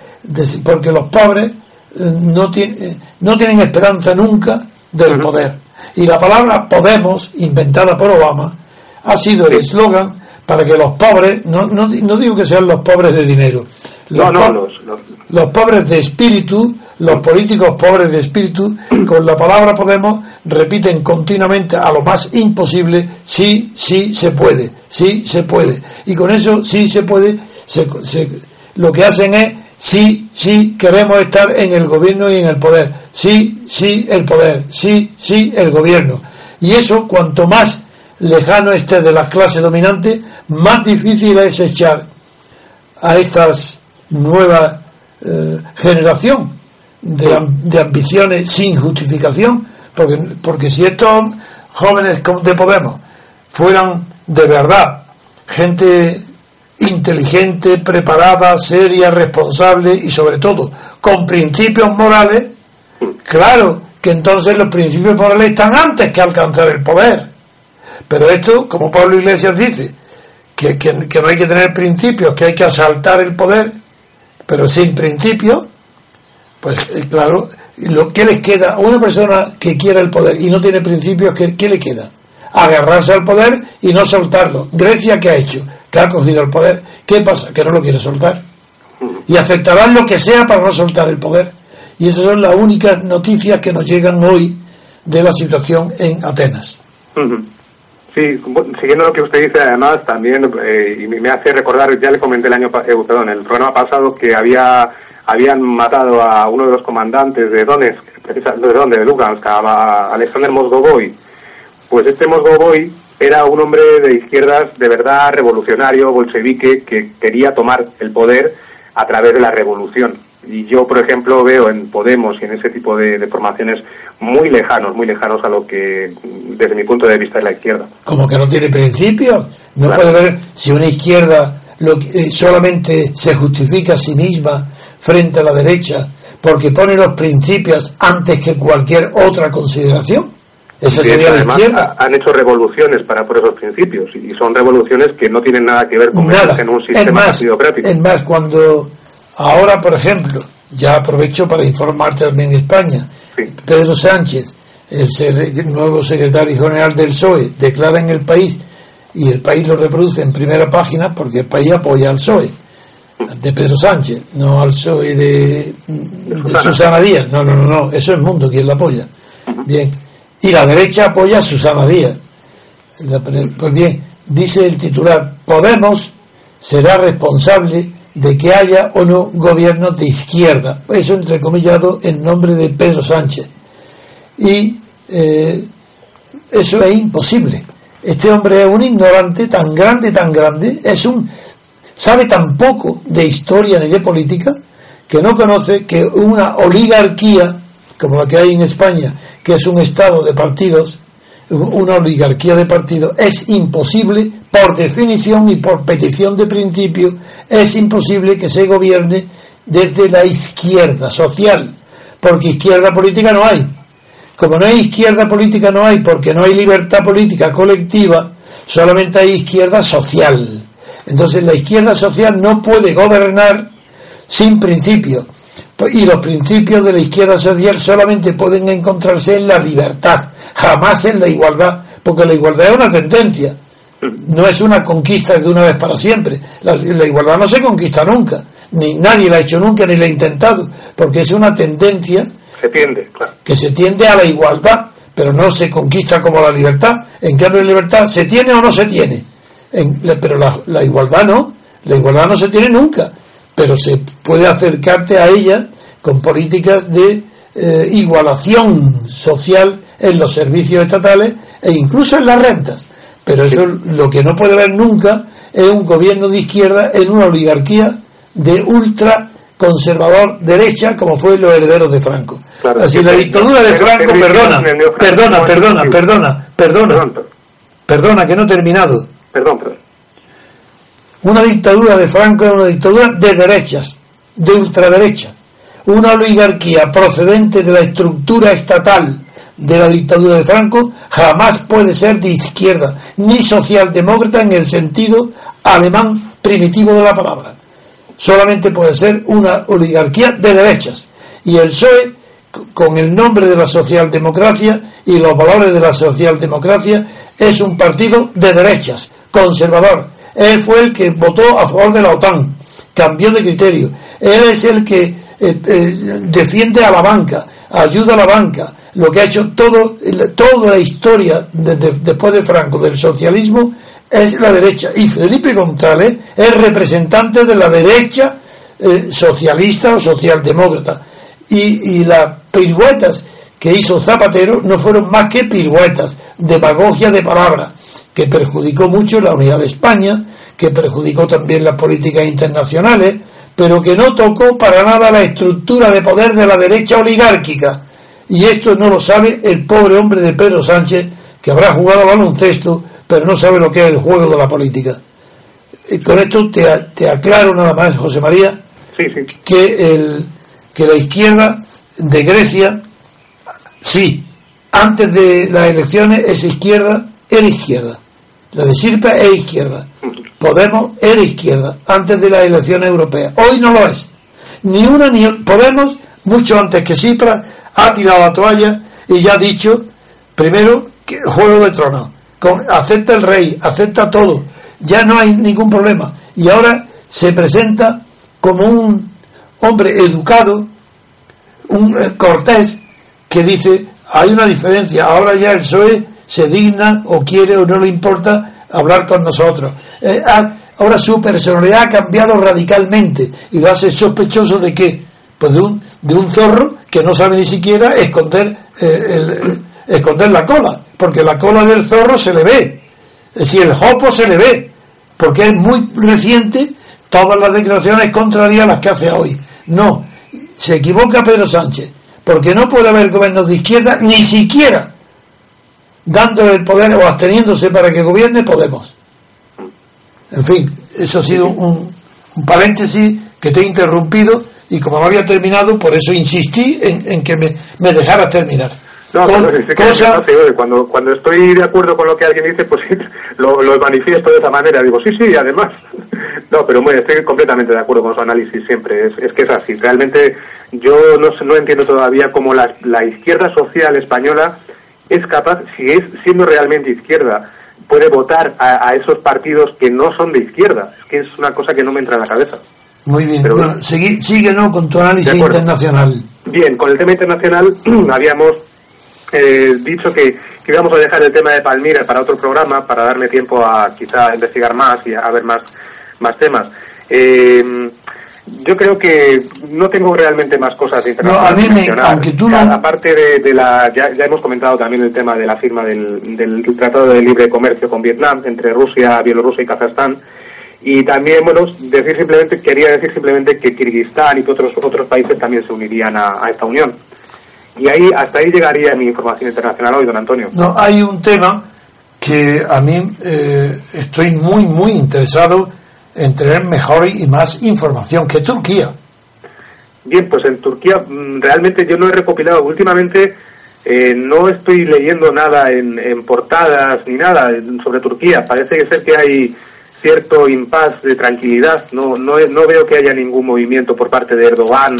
porque los pobres eh, no, tienen, eh, no tienen esperanza nunca del poder. Y la palabra Podemos, inventada por Obama, ha sido el eslogan para que los pobres, no, no, no digo que sean los pobres de dinero, los, no, no, los, pobres de espíritu, los políticos pobres de espíritu, con la palabra Podemos, repiten continuamente a lo más imposible, sí, sí se puede, sí se puede. Y con eso, sí se puede, lo que hacen es, sí, sí queremos estar en el gobierno y en el poder, sí, sí el poder, sí, sí el gobierno. Y eso, cuanto más lejano esté de la clase dominante, más difícil es echar a estas nueva eh, generación de, de, ambiciones sin justificación, porque, porque si estos jóvenes de Podemos fueran de verdad gente inteligente, preparada, seria, responsable y sobre todo con principios morales, claro que entonces los principios morales están antes que alcanzar el poder. Pero esto, como Pablo Iglesias dice, que, que, que no hay que tener principios, que hay que asaltar el poder, pero sin principio, pues eh, claro, lo que les queda a una persona que quiera el poder y no tiene principios, ¿qué, ¿qué, le queda? Agarrarse al poder y no soltarlo. Grecia, ¿qué ha hecho? Que ha cogido el poder. ¿Qué pasa? Que no lo quiere soltar. Y aceptarán lo que sea para no soltar el poder. Y esas son las únicas noticias que nos llegan hoy de la situación en Atenas. Sí, siguiendo lo que usted dice, además, también, eh, y me hace recordar, ya le comenté el año eh, perdón, el programa pasado que había habían matado a uno de los comandantes de Donetsk, de donde, de Lugansk, a Alexander Mosgovoy. Pues este Mosgovoy era un hombre de izquierdas de verdad revolucionario, bolchevique, que quería tomar el poder a través de la revolución. Y yo, por ejemplo, veo en Podemos y en ese tipo de, formaciones muy lejanos, muy lejanos a lo que, desde mi punto de vista, es la izquierda. Como que no tiene principios. No puede ver si una izquierda lo eh, solamente se justifica a sí misma frente a la derecha porque pone los principios antes que cualquier otra consideración. Esa sería la izquierda. Han hecho revoluciones para por esos principios y son revoluciones que no tienen nada que ver con nada. en un sistema es Es más, cuando Ahora, por ejemplo, ya aprovecho para informarte también en España, Pedro Sánchez, el, nuevo secretario general del PSOE, declara en el país, y el país lo reproduce en primera página porque el país apoya al PSOE, de Pedro Sánchez, no al PSOE de, Susana Díaz. No, no, no, no, eso es el mundo quien la apoya. Bien. Y la derecha apoya a Susana Díaz. Pues bien, dice el titular, Podemos será responsable de que haya o no gobiernos de izquierda. Eso entrecomillado en nombre de Pedro Sánchez. Y eh, eso es imposible. Este hombre es un ignorante tan grande, tan grande, es un sabe tan poco de historia ni de política que no conoce que una oligarquía como la que hay en España, que es un estado de partidos, una oligarquía de partidos, es imposible, por definición y por petición de principio, es imposible que se gobierne desde la izquierda social, porque izquierda política no hay. Como no hay izquierda política, no hay, porque no hay libertad política colectiva, solamente hay izquierda social. Entonces la izquierda social no puede gobernar sin principios. Y los principios de la izquierda social solamente pueden encontrarse en la libertad, jamás en la igualdad, porque la igualdad es una tendencia, no es una conquista de una vez para siempre. La, igualdad no se conquista nunca, ni nadie la ha hecho nunca ni la ha intentado, porque es una tendencia se tiende, que se tiende a la igualdad, pero no se conquista como la libertad. En cambio, la libertad se tiene o no se tiene, pero la, igualdad no, la igualdad no se tiene nunca, pero se puede acercarte a ella con políticas de eh, igualación social en los servicios estatales e incluso en las rentas. Pero eso lo que no puede haber nunca es un gobierno de izquierda en una oligarquía de ultra conservador derecha como fue los herederos de Franco. Así la dictadura de Franco, perdona, perdona, perdona, perdona, perdona, perdona, que no he terminado. Perdón, perdón. Una dictadura de Franco es una dictadura de derechas, de ultraderecha. Una oligarquía procedente de la estructura estatal de la dictadura de Franco jamás puede ser de izquierda ni socialdemócrata en el sentido alemán primitivo de la palabra. Solamente puede ser una oligarquía de derechas. Y el PSOE, con el nombre de la socialdemocracia y los valores de la socialdemocracia, es un partido de derechas, conservador. Él fue el que votó a favor de la OTAN, cambió de criterio. Él es el que eh, eh, defiende a la banca, ayuda a la banca, lo que ha hecho todo, toda la historia después de Franco del socialismo es la derecha. Y Felipe González es representante de la derecha eh, socialista o socialdemócrata. Y, y las piruetas que hizo Zapatero no fueron más que piruetas, demagogia de palabras, que perjudicó mucho la unidad de España, que perjudicó también las políticas internacionales, pero que no tocó para nada la estructura de poder de la derecha oligárquica y esto no lo sabe el pobre hombre de Pedro Sánchez, que habrá jugado baloncesto, pero no sabe lo que es el juego de la política. Y con esto te, aclaro nada más, José María, Que, el, que la izquierda de Grecia, sí, antes de las elecciones es izquierda, era izquierda. La de Sirpa es izquierda. Podemos era izquierda antes de las elecciones europeas. Hoy no lo es. Ni una ni Podemos, mucho antes que Cipra, ha tirado la toalla y ya ha dicho, primero, que Juego de Tronos, acepta el rey, acepta todo, ya no hay ningún problema. Y ahora se presenta como un hombre educado, un eh, cortés, que dice, hay una diferencia, ahora ya el PSOE se digna o quiere o no le importa hablar con nosotros. Eh, ahora su personalidad ha cambiado radicalmente y lo hace sospechoso de que, pues de un, de un zorro que no sabe ni siquiera esconder, eh, esconder la cola, porque la cola del zorro se le ve, es decir, el jopo se le ve, porque es muy reciente todas las declaraciones contrarias a las que hace hoy. No, se equivoca Pedro Sánchez, porque no puede haber gobiernos de izquierda, ni siquiera dándole el poder o absteniéndose para que gobierne Podemos. En fin, eso ha sido un, un paréntesis que te he interrumpido y como no había terminado, por eso insistí en, que me, me dejara terminar. No, cosa... cuando, cuando estoy de acuerdo con lo que alguien dice, pues lo, lo manifiesto de esa manera. Digo, sí, sí, además. No, pero bueno, estoy completamente de acuerdo con su análisis siempre. Es, es que es así. Realmente yo no, no entiendo todavía cómo la, la izquierda social española es capaz, si es siendo realmente izquierda, puede votar a, a esos partidos que no son de izquierda. Es que es una cosa que no me entra en la cabeza. Muy bien, bueno, ¿no? con tu análisis internacional. Bien, con el tema internacional habíamos eh, dicho que, que, íbamos a dejar el tema de Palmira para otro programa, para darle tiempo a quizá investigar más y a, ver más, más temas. Eh, yo creo que no tengo realmente más cosas internacionales. No, a mí me, aunque tú no... Aparte de, la, ya, ya, hemos comentado también el tema de la firma del, del Tratado de Libre Comercio con Vietnam entre Rusia, Bielorrusia y Kazajstán y también, bueno, decir simplemente, quería decir simplemente que Kirguistán y otros, otros países también se unirían a, esta unión. Y ahí, hasta ahí llegaría mi información internacional hoy, don Antonio. No, hay un tema que a mí eh, estoy muy, muy interesado en tener mejor y más información que Turquía. Bien, pues en Turquía mm, realmente yo no he recopilado últimamente Eh, no estoy leyendo nada en, portadas ni nada sobre Turquía. Parece ser que hay cierto impas de tranquilidad. No, no, no veo que haya ningún movimiento por parte de Erdogan,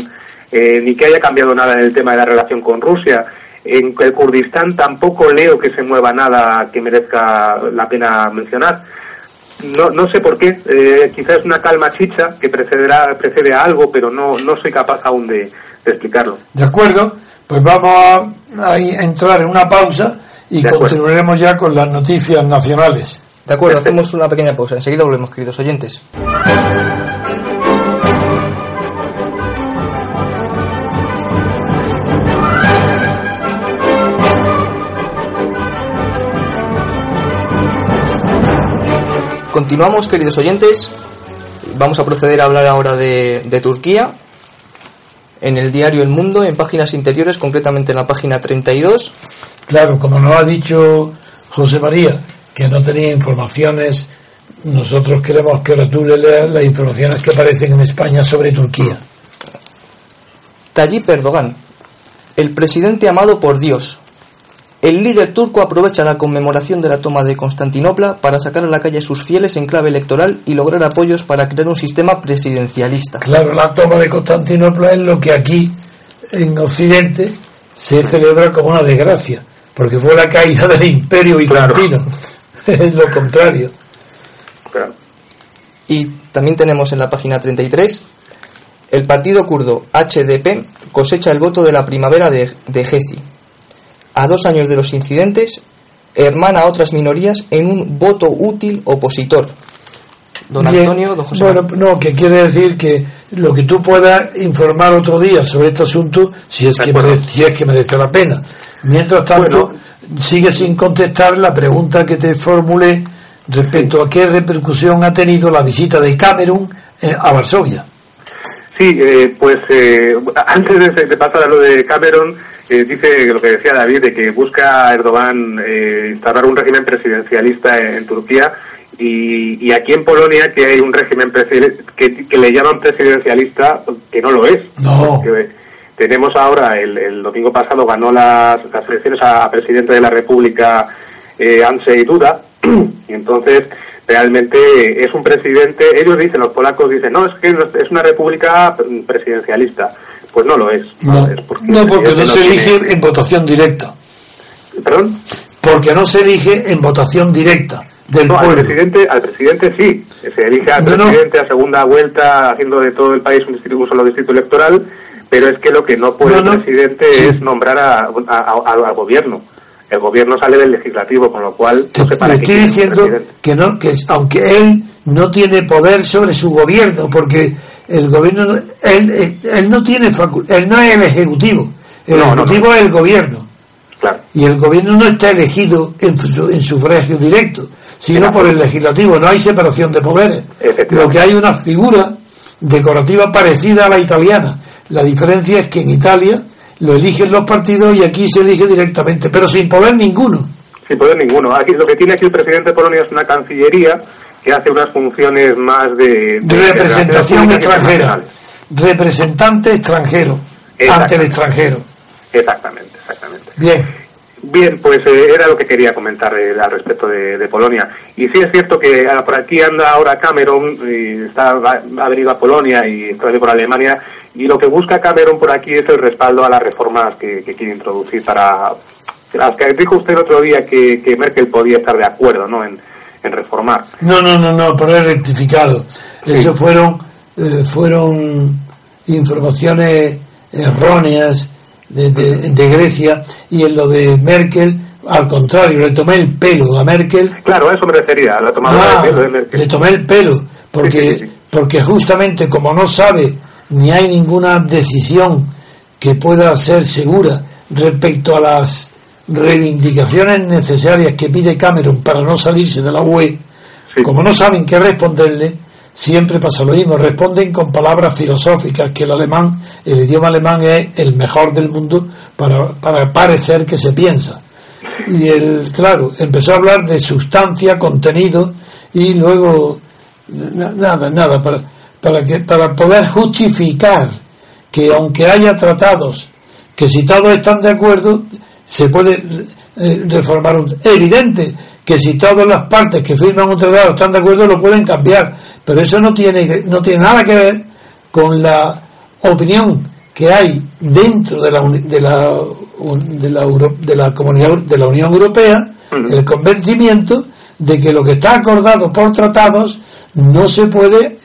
eh, ni que haya cambiado nada en el tema de la relación con Rusia. En el Kurdistán tampoco leo que se mueva nada que merezca la pena mencionar. No, no sé por qué, eh, quizás es una calma chicha que precederá, precede a algo, pero no, no soy capaz aún de, de explicarlo. De acuerdo, pues vamos a, entrar en una pausa y continuaremos ya con las noticias nacionales. De acuerdo, hacemos una pequeña pausa. Enseguida volvemos, queridos oyentes. Continuamos, queridos oyentes. Vamos a proceder a hablar ahora de, Turquía. En el diario El Mundo, en páginas interiores, concretamente en la página 32. Claro, como nos ha dicho José María, que no tenía informaciones, nosotros queremos que tú le leas las informaciones que aparecen en España sobre Turquía. Tayyip Erdogan, el presidente amado por Dios, el líder turco aprovecha la conmemoración de la toma de Constantinopla para sacar a la calle a sus fieles en clave electoral y lograr apoyos para crear un sistema presidencialista. Claro, la toma de Constantinopla es lo que aquí en Occidente se celebra como una desgracia, porque fue la caída del imperio bizantino. es lo contrario. Y también tenemos en la página 33 el partido kurdo HDP cosecha el voto de la primavera de, de Gezi a dos años de los incidentes, hermana a otras minorías en un voto útil opositor. Don Antonio, don José. Bueno, no, que quiere decir que lo que tú puedas informar otro día sobre este asunto, si es, que merece, es que merece la pena. Mientras tanto, sigue sin contestar la pregunta que te formulé respecto a qué repercusión ha tenido la visita de Camerún eh, a Varsovia. Sí, eh, pues eh, antes de, de, pasar a lo de Camerún, eh, dice lo que decía David, de que busca Erdogan eh, instaurar un régimen presidencialista en, Turquía y, aquí en Polonia que hay un régimen que, que, le llaman presidencialista que no lo es. No. tenemos ahora, el, domingo pasado ganó las, elecciones a, presidente de la República eh, Andrzej Duda y entonces realmente es un presidente, ellos dicen, los polacos dicen, no, es que es una república presidencialista. Pues no lo es. No, porque, no, se elige en votación directa. ¿Perdón? Porque no se elige en votación directa del Al presidente, al presidente sí. Se elige al presidente a segunda vuelta, haciendo de todo el país un, distrito, un solo distrito electoral, pero es que lo que no puede el presidente es nombrar al gobierno el gobierno sale del legislativo, con lo cual no sé para estoy diciendo que no, que aunque él no tiene poder sobre su gobierno, porque el gobierno, él, él no tiene él no es el ejecutivo, el ejecutivo es el gobierno. Y el gobierno no está elegido en, en sufragio directo, sino por el legislativo, no hay separación de poderes. Lo que hay una figura decorativa parecida a la italiana. La diferencia es que en Italia lo eligen los partidos y aquí se elige directamente, pero sin poder ninguno. Sin poder ninguno. Aquí lo que tiene aquí el presidente de Polonia es una cancillería que hace unas funciones más de, representación extranjera, representante extranjero ante el extranjero. Exactamente, exactamente. Bien. Bien, pues eh, era lo que quería comentar eh, al respecto de, Polonia. Y sí es cierto que ah, por aquí anda ahora Cameron, y está, ha, venido a Polonia y está por Alemania, y lo que busca Cameron por aquí es el respaldo a las reformas que, quiere introducir para las que dijo usted el otro día que, Merkel podía estar de acuerdo ¿no? en, reformar. No, no, no, no, pero he rectificado. Eso fueron, eh, fueron informaciones erróneas de, de, Grecia y en lo de Merkel al contrario, le tomé el pelo a Merkel. Claro, eso me refería, la tomada ah, de Merkel. Le tomé el pelo, porque, porque justamente como no sabe ni hay ninguna decisión que pueda ser segura respecto a las reivindicaciones necesarias que pide Cameron para no salirse de la UE, como no saben qué responderle, siempre pasa lo mismo, responden con palabras filosóficas, que el alemán, el idioma alemán es el mejor del mundo para, para parecer que se piensa. Y el, claro, empezó a hablar de sustancia, contenido, y luego, nada, nada, para, para, que, para poder justificar que aunque haya tratados, que si todos están de acuerdo, se puede eh, reformar un es evidente que si todas las partes que firman un tratado están de acuerdo lo pueden cambiar pero eso no tiene no tiene nada que ver con la opinión que hay dentro de la de la de la, de la comunidad de la Unión Europea el convencimiento de que lo que está acordado por tratados no se puede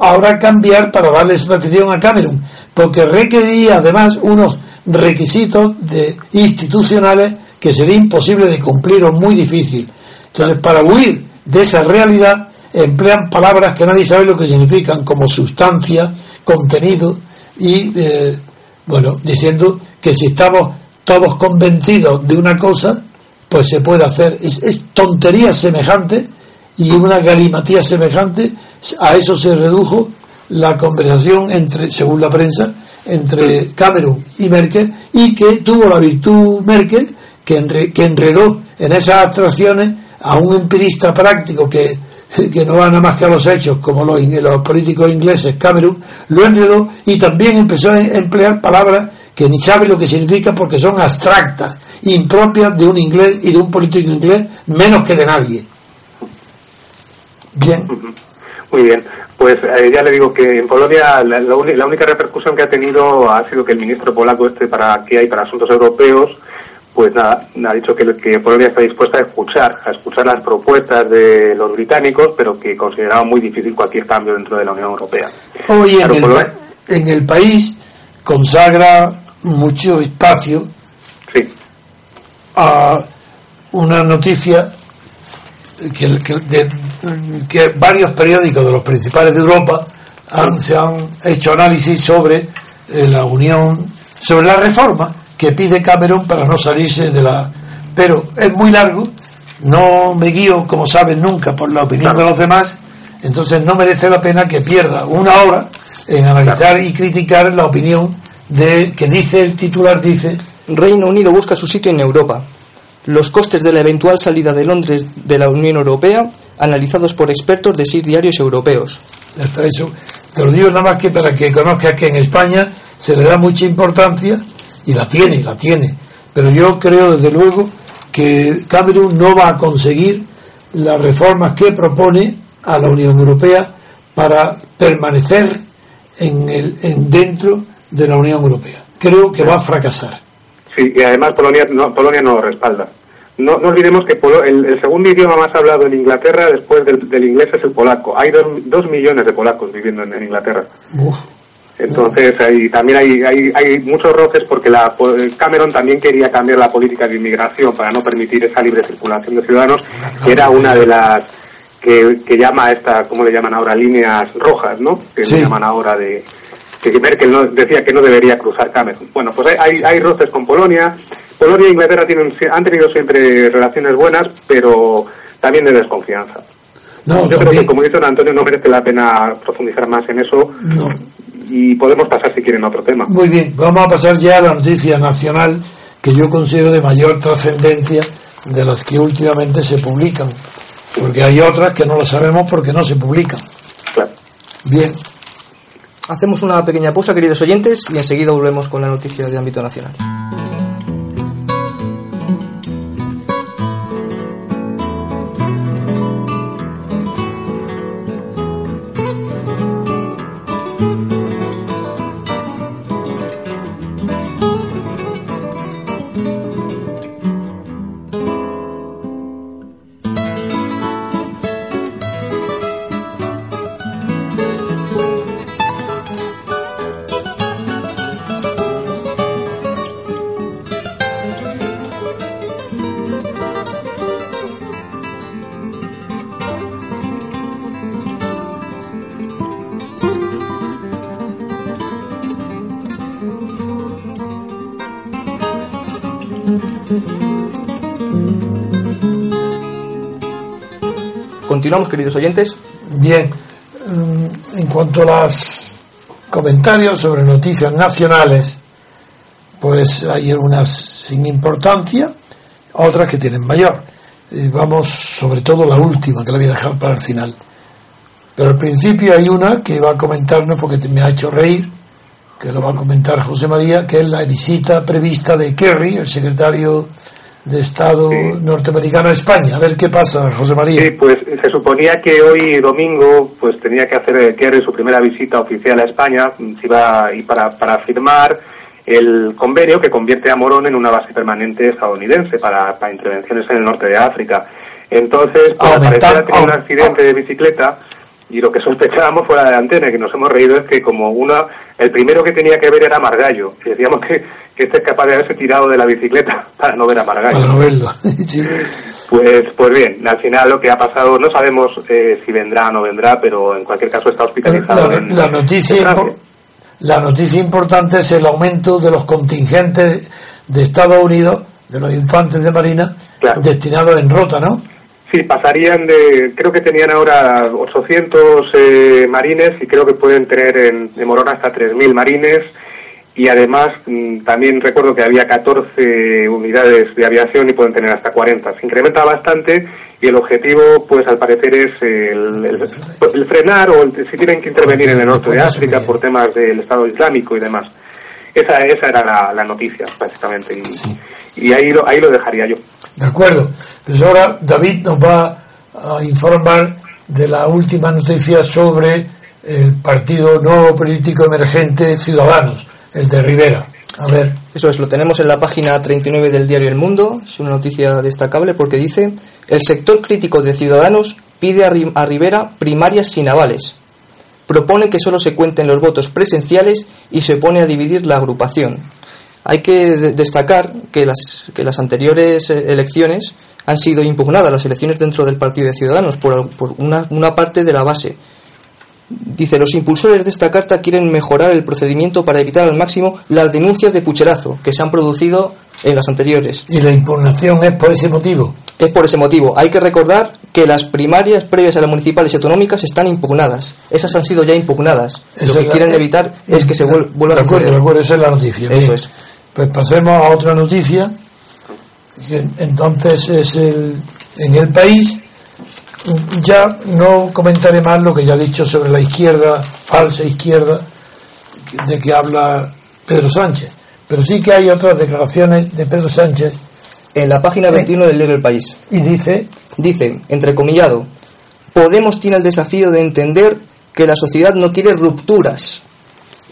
ahora cambiar para darle satisfacción a Camerún, porque requeriría además unos requisitos de institucionales que sería imposible de cumplir o muy difícil. Entonces, para huir de esa realidad, emplean palabras que nadie sabe lo que significan, como sustancia, contenido, y, eh, bueno, diciendo que si estamos todos convencidos de una cosa, pues se puede hacer. Es, es tontería semejante y una galimatía semejante, a eso se redujo la conversación entre, según la prensa, entre Cameron y Merkel y que tuvo la virtud Merkel que, enredó en esas abstracciones a un empirista práctico que, que no va nada más que a los hechos, como los, los políticos ingleses, Cameron, lo enredó y también empezó a emplear palabras que ni sabe lo que significa porque son abstractas, impropias de un inglés y de un político inglés, menos que de nadie. Bien. Muy bien. Pues eh, ya le digo que en Polonia la, la, única repercusión que ha tenido ha sido que el ministro polaco este para que hay para asuntos europeos pues nada, ha dicho que, que, Polonia está dispuesta a escuchar, a escuchar las propuestas de los británicos, pero que consideraba muy difícil cualquier cambio dentro de la Unión Europea. Hoy en, el, en, el, país consagra mucho espacio a una noticia que, que, varios periódicos de los principales de Europa han, se han hecho análisis sobre eh, la unión, sobre la reforma que pide Cameron para no salirse de la... Pero es muy largo, no me guío, como saben, nunca por la opinión de los demás, entonces no merece la pena que pierda una hora en analizar y criticar la opinión de que dice el titular, dice... Reino Unido busca su sitio en Europa. Los costes de la eventual salida de Londres de la Unión Europea, analizados por expertos de seis diarios europeos. Hasta eso. Te lo digo nada más que para que conozcas que en España se le da mucha importancia y la tiene, la tiene. Pero yo creo desde luego que Camerún no va a conseguir las reformas que propone a la Unión Europea para permanecer en el en dentro de la Unión Europea. Creo que va a fracasar. Sí, y además Polonia no, Polonia no lo respalda. No, no olvidemos que el, segundo idioma más hablado en Inglaterra después del, inglés es el polaco. Hay dos, millones de polacos viviendo en, Inglaterra. Entonces, ahí, también hay, hay, hay, muchos roces porque la, Cameron también quería cambiar la política de inmigración para no permitir esa libre circulación de ciudadanos, que era una de las que, que llama esta, ¿cómo le llaman ahora? Líneas rojas, ¿no? Que le llaman ahora de, que Merkel no, decía que no debería cruzar Cameron. Bueno, pues hay, hay roces con Polonia. Polonia e Inglaterra tienen, han tenido siempre relaciones buenas, pero también de desconfianza. No, Yo creo que, como dice don Antonio, no merece la pena profundizar más en eso. No y podemos pasar si quieren a otro tema. Muy bien, vamos a pasar ya a la noticia nacional que yo considero de mayor trascendencia de las que últimamente se publican, porque hay otras que no las sabemos porque no se publican. Claro. Bien. Hacemos una pequeña pausa, queridos oyentes, y enseguida volvemos con la noticia de ámbito nacional. Queridos oyentes. Bien, mm, en cuanto a los comentarios sobre noticias nacionales, pues hay algunas sin importancia, otras que tienen mayor. vamos sobre todo la última, que la voy a dejar para el final. Pero al principio hay una que va a comentarnos porque me ha hecho reír, que lo va a comentar José María, que es la visita prevista de Kerry, el secretario de Estado norteamericano a España. A ver qué pasa, José María. Sí, pues se suponía que hoy domingo pues tenía que hacer Kerry su primera visita oficial a España, se iba y para, para firmar el convenio que convierte a Morón en una base permanente estadounidense para, para intervenciones en el norte de África. Entonces, pues, al parecer ha tenido un accidente de bicicleta y lo que sospechábamos fuera de la antena y que nos hemos reído es que como una el primero que tenía que ver era Margallo y decíamos que, que este es capaz de haberse tirado de la bicicleta para no ver a Margallo para no verlo sí. pues pues bien al final lo que ha pasado no sabemos eh, si vendrá o no vendrá pero en cualquier caso está hospitalizado la, en, la noticia en la noticia importante es el aumento de los contingentes de Estados Unidos de los infantes de marina Claro. destinados en Rota, ¿no? Sí, pasarían de, creo que tenían ahora 800 eh, marines y creo que pueden tener en, en Morón hasta 3.000 marines y además mm, también recuerdo que había 14 unidades de aviación y pueden tener hasta 40. Se incrementa bastante y el objetivo, pues al parecer es el, el- el frenar o el- si tienen que intervenir en el norte de África por temas del Estado Islámico y demás. Esa, esa era la, la noticia, básicamente, y, y ahí, lo, ahí lo dejaría yo. De acuerdo. Pues ahora David nos va a informar de la última noticia sobre el partido nuevo político emergente Ciudadanos, el de Rivera. A ver, Eso es, lo tenemos en la página 39 del diario El Mundo. Es una noticia destacable porque dice: el sector crítico de Ciudadanos pide a, Ri- a Rivera primarias sin avales. Propone que solo se cuenten los votos presenciales y se opone a dividir la agrupación. Hay que de- destacar que las, que las anteriores eh, elecciones han sido impugnadas, las elecciones dentro del Partido de Ciudadanos, por, por una, una parte de la base. Dice, los impulsores de esta carta quieren mejorar el procedimiento para evitar al máximo las denuncias de pucherazo que se han producido en las anteriores. y la impugnación es por ese motivo. Es por ese motivo. Hay que recordar que las primarias previas a las municipales y autonómicas están impugnadas. Esas han sido ya impugnadas. Esa Lo que la- quieren evitar es que se vuel- vuelva De a acuerdo, de acuerdo, esa es la noticia. Eso Bien. es. Pues pasemos a otra noticia. que entonces es el, en el país. Ya no comentaré más lo que ya he dicho sobre la izquierda, falsa izquierda, de que habla Pedro Sánchez. Pero sí que hay otras declaraciones de Pedro Sánchez En la página 21 del diario El País. y dice, Dice, entrecomillado, Podemos tiene el desafío de entender que la sociedad no quiere rupturas.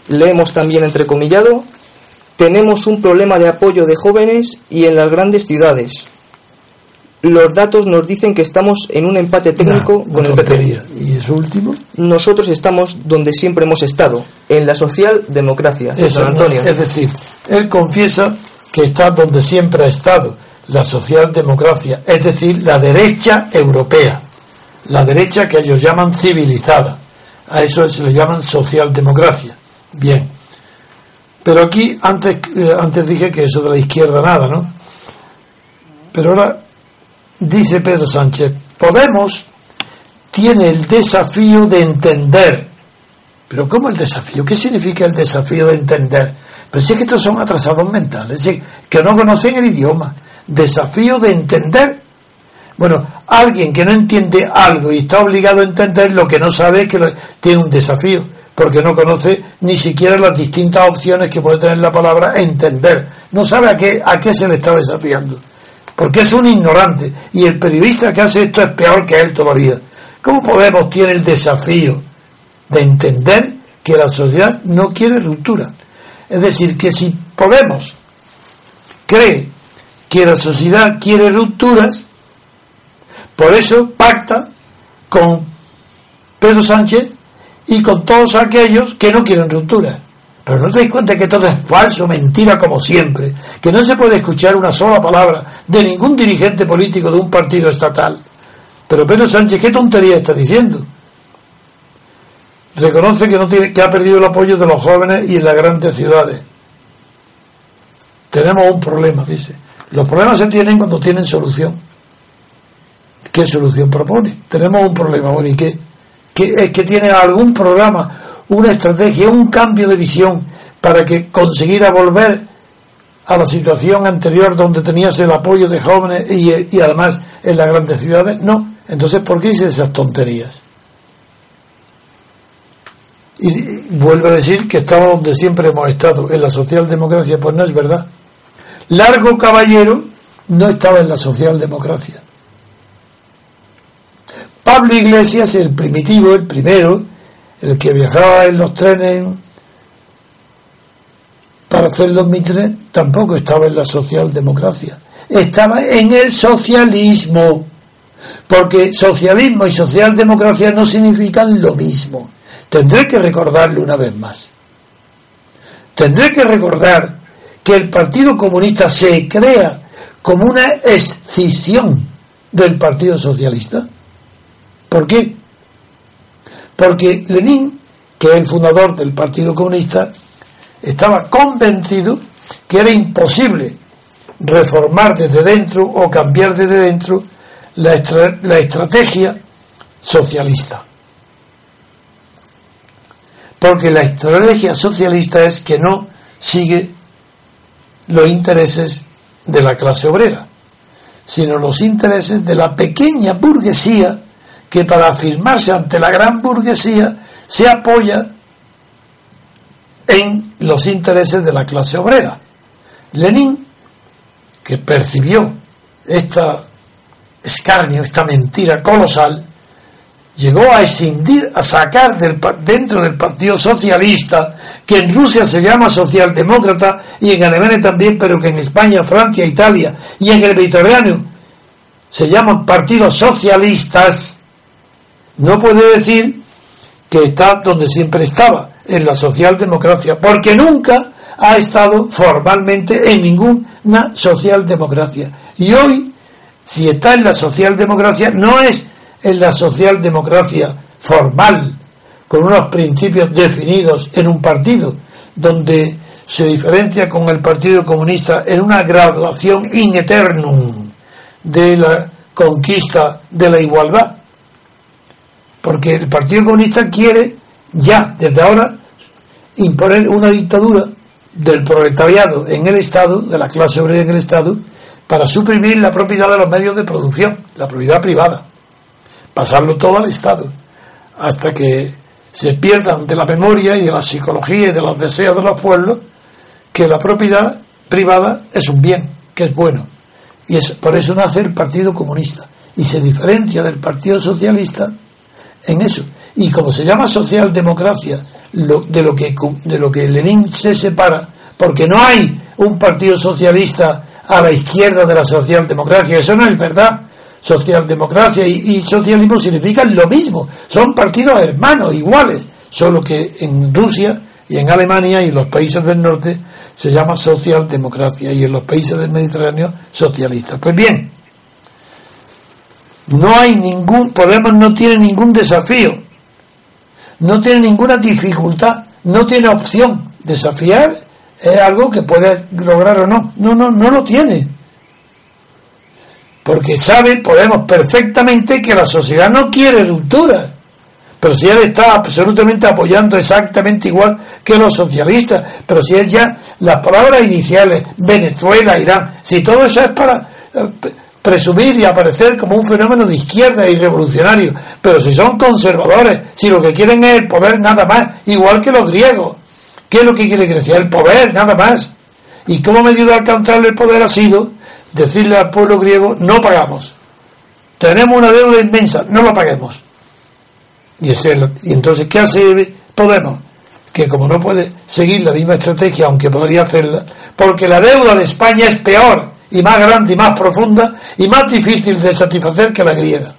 Leemos también entrecomillado, tenemos un problema de apoyo de jóvenes y en las grandes ciudades. Los datos nos dicen que estamos en un empate técnico Nah, con el PP. Y eso último, Nosotros estamos donde siempre hemos estado, en la socialdemocracia. Eso, Antonio. Es decir, él confiesa que está donde siempre ha estado, la socialdemocracia, es decir, la derecha europea, la derecha que ellos llaman civilizada. A eso se le llaman socialdemocracia. Bien. Pero aquí, antes, eh, antes dije que eso de la izquierda nada, ¿no? Pero ahora dice Pedro Sánchez, Podemos tiene el desafío de entender pero ¿cómo el desafío? ¿Qué significa el desafío de entender? Pero si es que estos son atrasados mentales, es que no conocen el idioma. Desafío de entender. Bueno, alguien que no entiende algo y está obligado a entender lo que no sabe es que lo- tiene un desafío, porque no conoce ni siquiera las distintas opciones que puede tener la palabra entender. No sabe a qué, a qué se le está desafiando. Porque es un ignorante. Y el periodista que hace esto es peor que él todavía. ¿Cómo Podemos tiene el desafío de entender que la sociedad no quiere ruptura. Es decir, que si Podemos cree que la sociedad quiere rupturas, por eso pacta con Pedro Sánchez y con todos aquellos que no quieren rupturas. Pero no te das cuenta que todo es falso, mentira como siempre, que no se puede escuchar una sola palabra de ningún dirigente político de un partido estatal. Pero Pedro Sánchez, ¿qué tontería está diciendo? reconoce que no tiene que ha perdido el apoyo de los jóvenes y en las grandes ciudades. Tenemos un problema, dice. Los problemas se tienen cuando tienen solución. ¿Qué solución propone? Tenemos un problema, bueno, ¿y qué? ¿Qué es que tiene algún programa, una estrategia, un cambio de visión para que consiguiera volver a la situación anterior donde tenías el apoyo de jóvenes y, y además en las grandes ciudades? No. Entonces, ¿por qué dice esas tonterías? Y vuelvo a decir que estaba donde siempre hemos estado, en la socialdemocracia, pues no es verdad. Largo Caballero no estaba en la socialdemocracia. Pablo Iglesias, el primitivo, el primero, el que viajaba en los trenes para hacer los mítines, tampoco estaba en la socialdemocracia. Estaba en el socialismo. Porque socialismo y socialdemocracia no significan lo mismo. Tendré que recordarle una vez más. Tendré que recordar que el Partido Comunista se crea como una escisión del Partido Socialista. ¿Por qué? Porque Lenin, que es el fundador del Partido Comunista, estaba convencido que era imposible reformar desde dentro o cambiar desde dentro la, la estrategia socialista. Porque la estrategia socialista es que no sigue los intereses de la clase obrera, sino los intereses de la pequeña burguesía que para afirmarse ante la gran burguesía se apoya en los intereses de la clase obrera. Lenin, que percibió esta escarnio, esta mentira colosal, llegó a escindir, a sacar del, dentro del Partido Socialista, que en Rusia se llama socialdemócrata y en Alemania también, pero que en España, Francia, Italia y en el Mediterráneo se llaman partidos socialistas, no puede decir que está donde siempre estaba, en la socialdemocracia, porque nunca ha estado formalmente en ninguna socialdemocracia. Y hoy, si está en la socialdemocracia, no es en la socialdemocracia formal, con unos principios definidos en un partido, donde se diferencia con el Partido Comunista en una graduación in eternum de la conquista de la igualdad. Porque el Partido Comunista quiere ya, desde ahora, imponer una dictadura del proletariado en el Estado, de la clase obrera en el Estado, para suprimir la propiedad de los medios de producción, la propiedad privada pasarlo todo al Estado, hasta que se pierdan de la memoria y de la psicología y de los deseos de los pueblos que la propiedad privada es un bien, que es bueno. Y es, por eso nace el Partido Comunista. Y se diferencia del Partido Socialista en eso. Y como se llama socialdemocracia, lo, de, lo que, de lo que Lenin se separa, porque no hay un Partido Socialista a la izquierda de la socialdemocracia, eso no es verdad socialdemocracia y, socialismo significan lo mismo, son partidos hermanos, iguales, solo que en Rusia y en Alemania y en los países del norte se llama socialdemocracia y en los países del Mediterráneo socialista. Pues bien, no hay ningún, Podemos no tiene ningún desafío, no tiene ninguna dificultad, no tiene opción. Desafiar es algo que puede lograr o no. No, no, no lo tiene porque sabe, podemos perfectamente que la sociedad no quiere ruptura. Pero si él está absolutamente apoyando exactamente igual que los socialistas, pero si él ya, las palabras iniciales, Venezuela, Irán, si todo eso es para eh, presumir y aparecer como un fenómeno de izquierda y revolucionario, pero si son conservadores, si lo que quieren es el poder nada más, igual que los griegos, ¿qué es lo que quiere Grecia? El poder nada más. ¿Y cómo medio de alcanzarle el poder ha sido decirle al pueblo griego, no pagamos. Tenemos una deuda inmensa, no la paguemos. Y, y entonces, ¿qué hace Podemos? Que como no puede seguir la misma estrategia, aunque podría hacerla, porque la deuda de España es peor y más grande y más profunda y más difícil de satisfacer que la griega.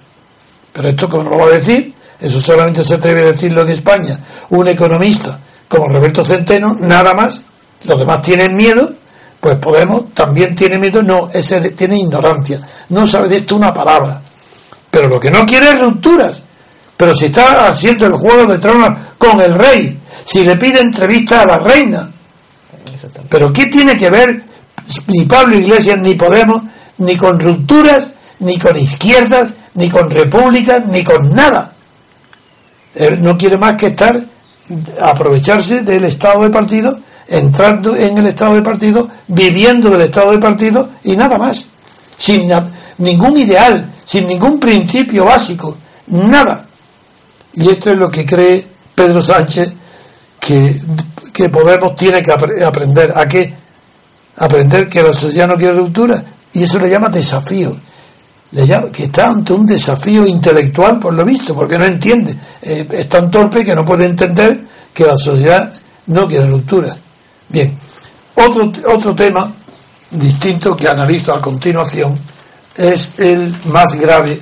Pero esto, como no lo va a decir, eso solamente se atreve a decirlo en España un economista como Roberto Centeno, nada más. Los demás tienen miedo pues Podemos también tiene miedo, no, ese tiene ignorancia, no sabe de esto una palabra. Pero lo que no quiere es rupturas. Pero si está haciendo el juego de tronos con el rey, si le pide entrevista a la reina. Pero ¿qué tiene que ver ni Pablo Iglesias ni Podemos ni con rupturas, ni con izquierdas, ni con repúblicas, ni con nada? Él no quiere más que estar, aprovecharse del estado de partido entrando en el estado de partido, viviendo del estado de partido y nada más, sin ningún ideal, sin ningún principio básico, nada. Y esto es lo que cree Pedro Sánchez que, que Podemos tiene que aprender. ¿A qué? Aprender que la sociedad no quiere ruptura. Y eso le llama desafío. Le llama, que está ante un desafío intelectual, por lo visto, porque no entiende. Eh, es tan torpe que no puede entender que la sociedad no quiere ruptura. Bien. Otro, otro tema distinto que analizo a continuación es el más grave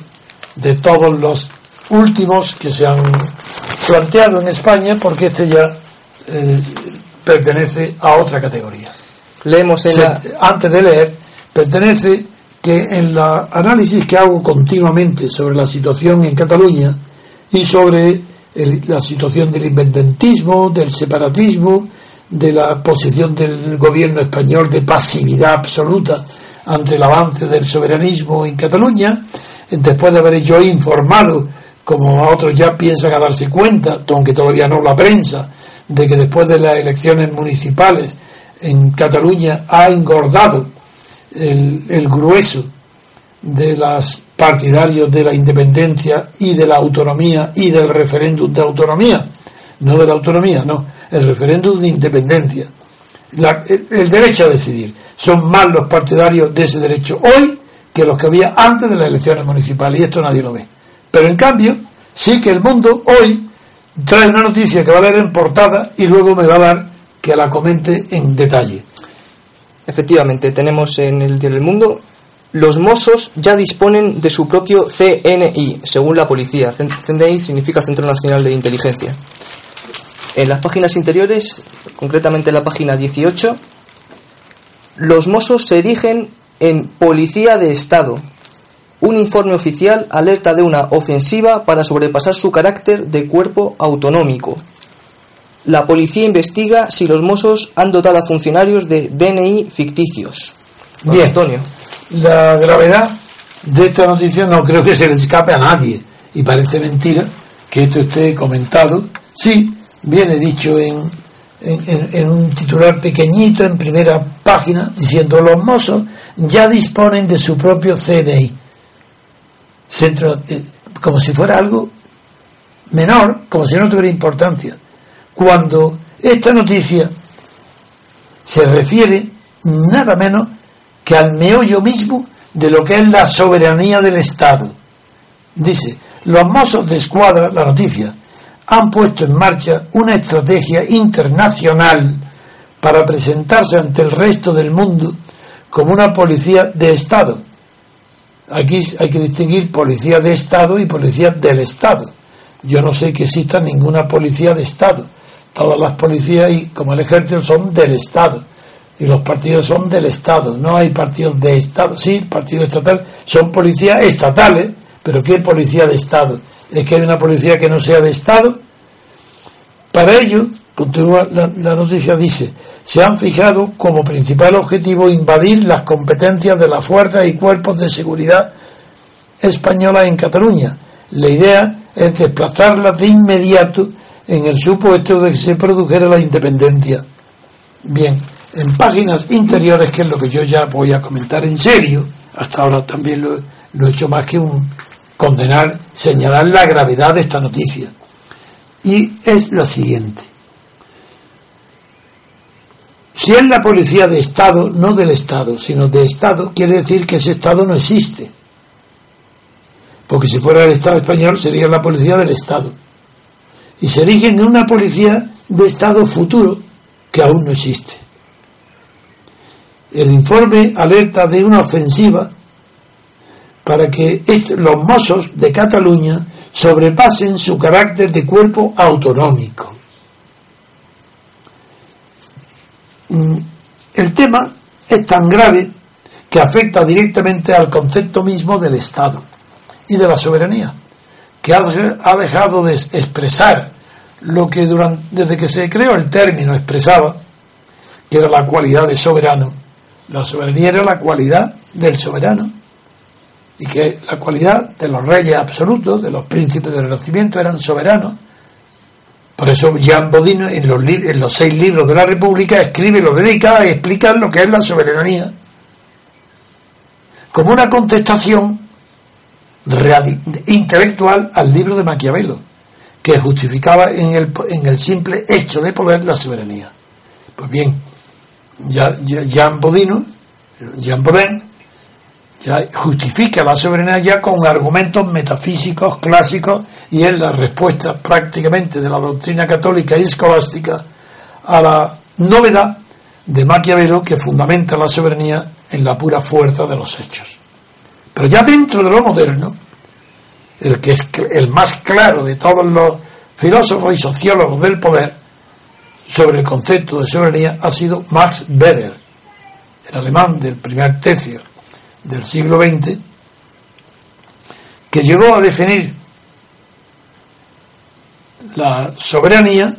de todos los últimos que se han planteado en España porque este ya eh, pertenece a otra categoría. Leemos en Antes de leer, pertenece que en la análisis que hago continuamente sobre la situación en Cataluña y sobre la situación del independentismo, del separatismo, de la posición del gobierno español de pasividad absoluta ante el avance del soberanismo en Cataluña, después de haber yo informado, como otros ya piensan a darse cuenta, aunque todavía no la prensa, de que después de las elecciones municipales en Cataluña ha engordado el, el grueso de los partidarios de la independencia y de la autonomía y del referéndum de autonomía, no de la autonomía, no, el referéndum de independencia, el, derecho a decidir. Son más los partidarios de ese derecho hoy que los que había antes de las elecciones municipales y esto nadie lo ve. Pero en cambio, sí que el mundo hoy trae una noticia que va a leer en portada y luego me va a dar que la comente en detalle. Efectivamente, tenemos en el Diario del Mundo los Mossos ya disponen de su propio CNI, según la policía. CNI significa Centro Nacional de Inteligencia. En las páginas interiores, concretamente en la página 18, los Mossos se erigen en Policía de Estado. Un informe oficial alerta de una ofensiva para sobrepasar su carácter de cuerpo autonómico. La policía investiga si los Mossos han dotado a funcionarios de DNI ficticios. Bien, Antonio. La gravedad de esta noticia no creo que se le escape a nadie. Y parece mentira que esto esté comentado. Sí, viene dicho en, en, un titular pequeñito en primera página diciendo los mozos ya disponen de su propio CNI. Centro, eh, como si fuera algo menor, como si no tuviera importancia. Cuando esta noticia se refiere nada menos que al meollo mismo de lo que es la soberanía del Estado. Dice, los mozos de escuadra, la noticia, han puesto en marcha una estrategia internacional para presentarse ante el resto del mundo como una policía de Estado. Aquí hay que distinguir policía de Estado y policía del Estado. Yo no sé que exista ninguna policía de Estado. Todas las policías, y como el ejército, son del Estado. Y los partidos son del Estado. No hay partidos de Estado. Sí, partidos estatales son policías estatales, pero ¿qué policía de Estado? es que hay una policía que no sea de Estado. Para ello, continúa la, noticia, dice, se han fijado como principal objetivo invadir las competencias de las fuerzas y cuerpos de seguridad españolas en Cataluña. La idea es desplazarlas de inmediato en el supuesto de que se produjera la independencia. Bien, en páginas interiores, que es lo que yo ya voy a comentar en serio, hasta ahora también lo, lo he hecho más que un, condenar, señalar la gravedad de esta noticia. Y es la siguiente. Si es la policía de Estado, no del Estado, sino de Estado, quiere decir que ese Estado no existe. Porque si fuera el Estado español sería la policía del Estado. Y se erigen en una policía de Estado futuro que aún no existe. El informe alerta de una ofensiva para que los mozos de Cataluña sobrepasen su carácter de cuerpo autonómico. Mm, el tema es tan grave que afecta directamente al concepto mismo del Estado y de la soberanía, que ha dejado de expresar lo que durante, desde que se creó el término expresaba, que era la cualidad de soberano. La soberanía era la cualidad del soberano y que la cualidad de los reyes absolutos, de los príncipes del Renacimiento, eran soberanos. Por eso Jean Bodino en los, en los seis libros de la República escribe, lo dedica a explicar lo que es la soberanía, como una contestación intelectual al libro de Maquiavelo, que justificaba en el, en el simple hecho de poder la soberanía. Pues bien, Jean Bodino, Jean Bodin, ya justifica la soberanía ya con argumentos metafísicos clásicos y es la respuesta prácticamente de la doctrina católica y escolástica a la novedad de Maquiavelo que fundamenta la soberanía en la pura fuerza de los hechos. Pero ya dentro de lo moderno, el que es el más claro de todos los filósofos y sociólogos del poder sobre el concepto de soberanía ha sido Max Weber, el alemán del primer tercio del siglo XX, que llegó a definir la soberanía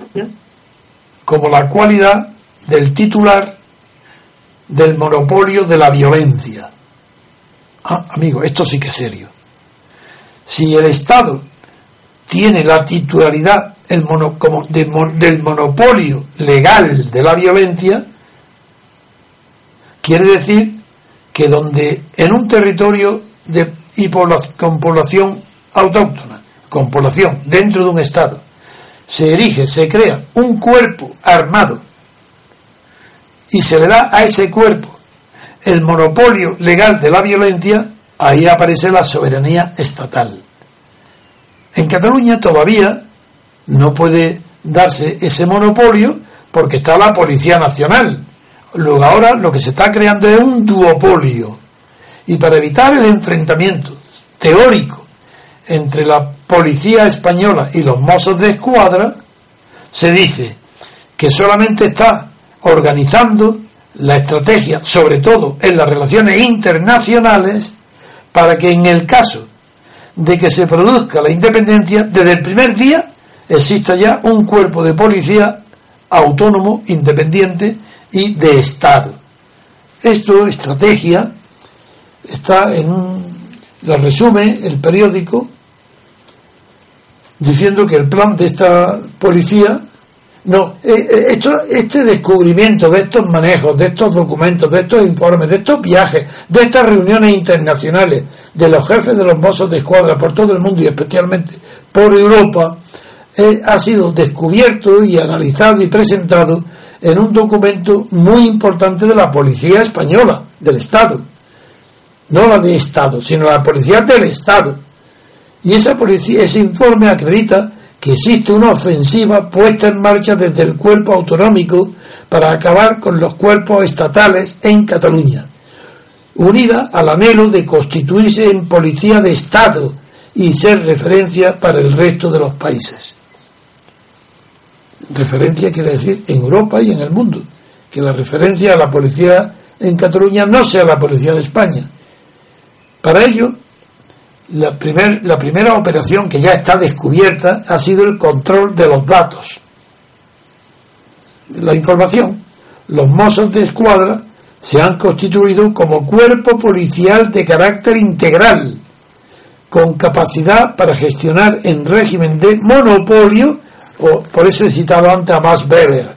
como la cualidad del titular del monopolio de la violencia. Ah, amigo, esto sí que es serio. Si el Estado tiene la titularidad del monopolio legal de la violencia, quiere decir que donde en un territorio de, y con población autóctona, con población dentro de un Estado, se erige, se crea un cuerpo armado y se le da a ese cuerpo el monopolio legal de la violencia, ahí aparece la soberanía estatal. En Cataluña todavía no puede darse ese monopolio porque está la Policía Nacional. Luego ahora lo que se está creando es un duopolio. Y para evitar el enfrentamiento teórico entre la Policía Española y los mozos de escuadra, se dice que solamente está organizando la estrategia, sobre todo en las relaciones internacionales, para que en el caso de que se produzca la independencia, desde el primer día exista ya un cuerpo de policía autónomo, independiente y de Estado. Esto, estrategia, está en un, la resume el periódico diciendo que el plan de esta policía no, eh, eh, esto, este descubrimiento de estos manejos, de estos documentos, de estos informes, de estos viajes, de estas reuniones internacionales de los jefes de los mozos de escuadra por todo el mundo y especialmente por Europa, eh, ha sido descubierto y analizado y presentado en un documento muy importante de la Policía Española, del Estado. No la de Estado, sino la Policía del Estado. Y esa policía, ese informe acredita que existe una ofensiva puesta en marcha desde el cuerpo autonómico para acabar con los cuerpos estatales en Cataluña, unida al anhelo de constituirse en policía de Estado y ser referencia para el resto de los países. Referencia quiere decir en Europa y en el mundo, que la referencia a la policía en Cataluña no sea la policía de España. Para ello, la, primer, la primera operación que ya está descubierta ha sido el control de los datos, la información. Los mozos de escuadra se han constituido como cuerpo policial de carácter integral, con capacidad para gestionar en régimen de monopolio, o por eso he citado antes a Max Weber,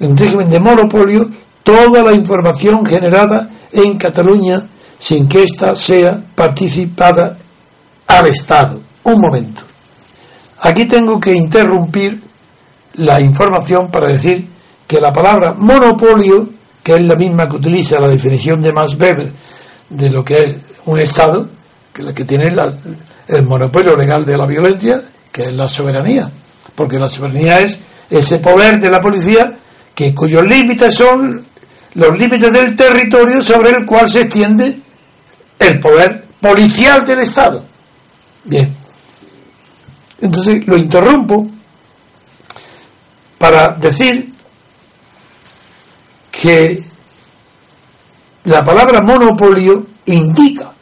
en régimen de monopolio, toda la información generada en Cataluña sin que ésta sea participada al Estado. Un momento. Aquí tengo que interrumpir la información para decir que la palabra monopolio, que es la misma que utiliza la definición de Max Weber de lo que es un Estado, que tiene el monopolio legal de la violencia, que es la soberanía, porque la soberanía es ese poder de la policía que cuyos límites son los límites del territorio sobre el cual se extiende el poder policial del Estado. Bien. Entonces lo interrumpo para decir que la palabra monopolio indica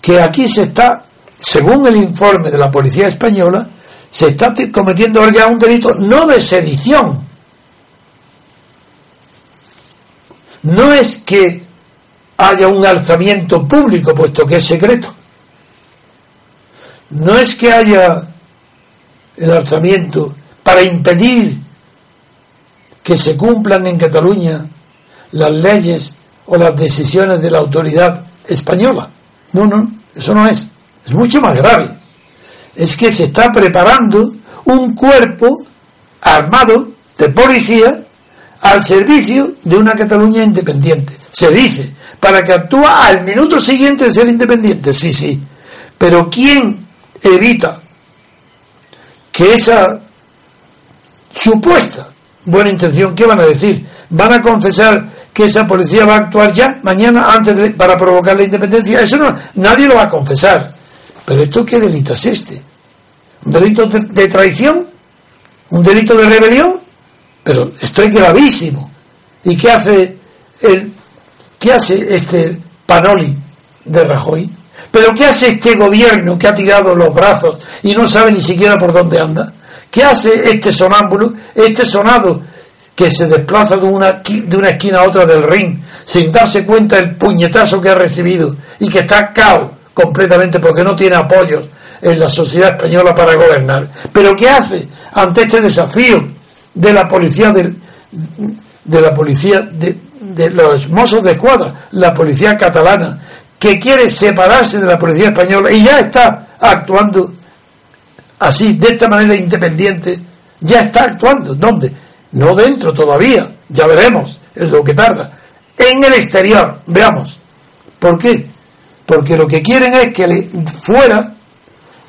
que aquí se está, según el informe de la Policía Española, se está cometiendo ya un delito no de sedición. No es que haya un alzamiento público, puesto que es secreto. No es que haya el alzamiento para impedir que se cumplan en Cataluña las leyes o las decisiones de la autoridad española. No, no, eso no es. Es mucho más grave. es que se está preparando un cuerpo armado de policía al servicio de una Cataluña independiente. Se dice, para que actúe al minuto siguiente de ser independiente. Sí, sí. Pero ¿quién evita que esa supuesta buena intención, ¿qué van a decir? ¿Van a confesar que esa policía va a actuar ya, mañana, antes de, para provocar la independencia? Eso no, nadie lo va a confesar. Pero esto qué delito es este? ¿Un delito de traición? ¿Un delito de rebelión? Pero esto es gravísimo. ¿Y qué hace el, qué hace este Panoli de Rajoy? ¿Pero qué hace este gobierno que ha tirado los brazos y no sabe ni siquiera por dónde anda? ¿Qué hace este sonámbulo, este sonado que se desplaza de una, de una esquina a otra del ring sin darse cuenta del puñetazo que ha recibido y que está cao completamente porque no tiene apoyos en la sociedad española para gobernar? ¿Pero qué hace ante este desafío de la policía de, de la policía de, de los mozos de escuadra, la policía catalana, que quiere separarse de la policía española y ya está actuando así, de esta manera independiente, ya está actuando. ¿Dónde? No dentro todavía, ya veremos, es lo que tarda. En el exterior, veamos. ¿Por qué? Porque lo que quieren es que fuera,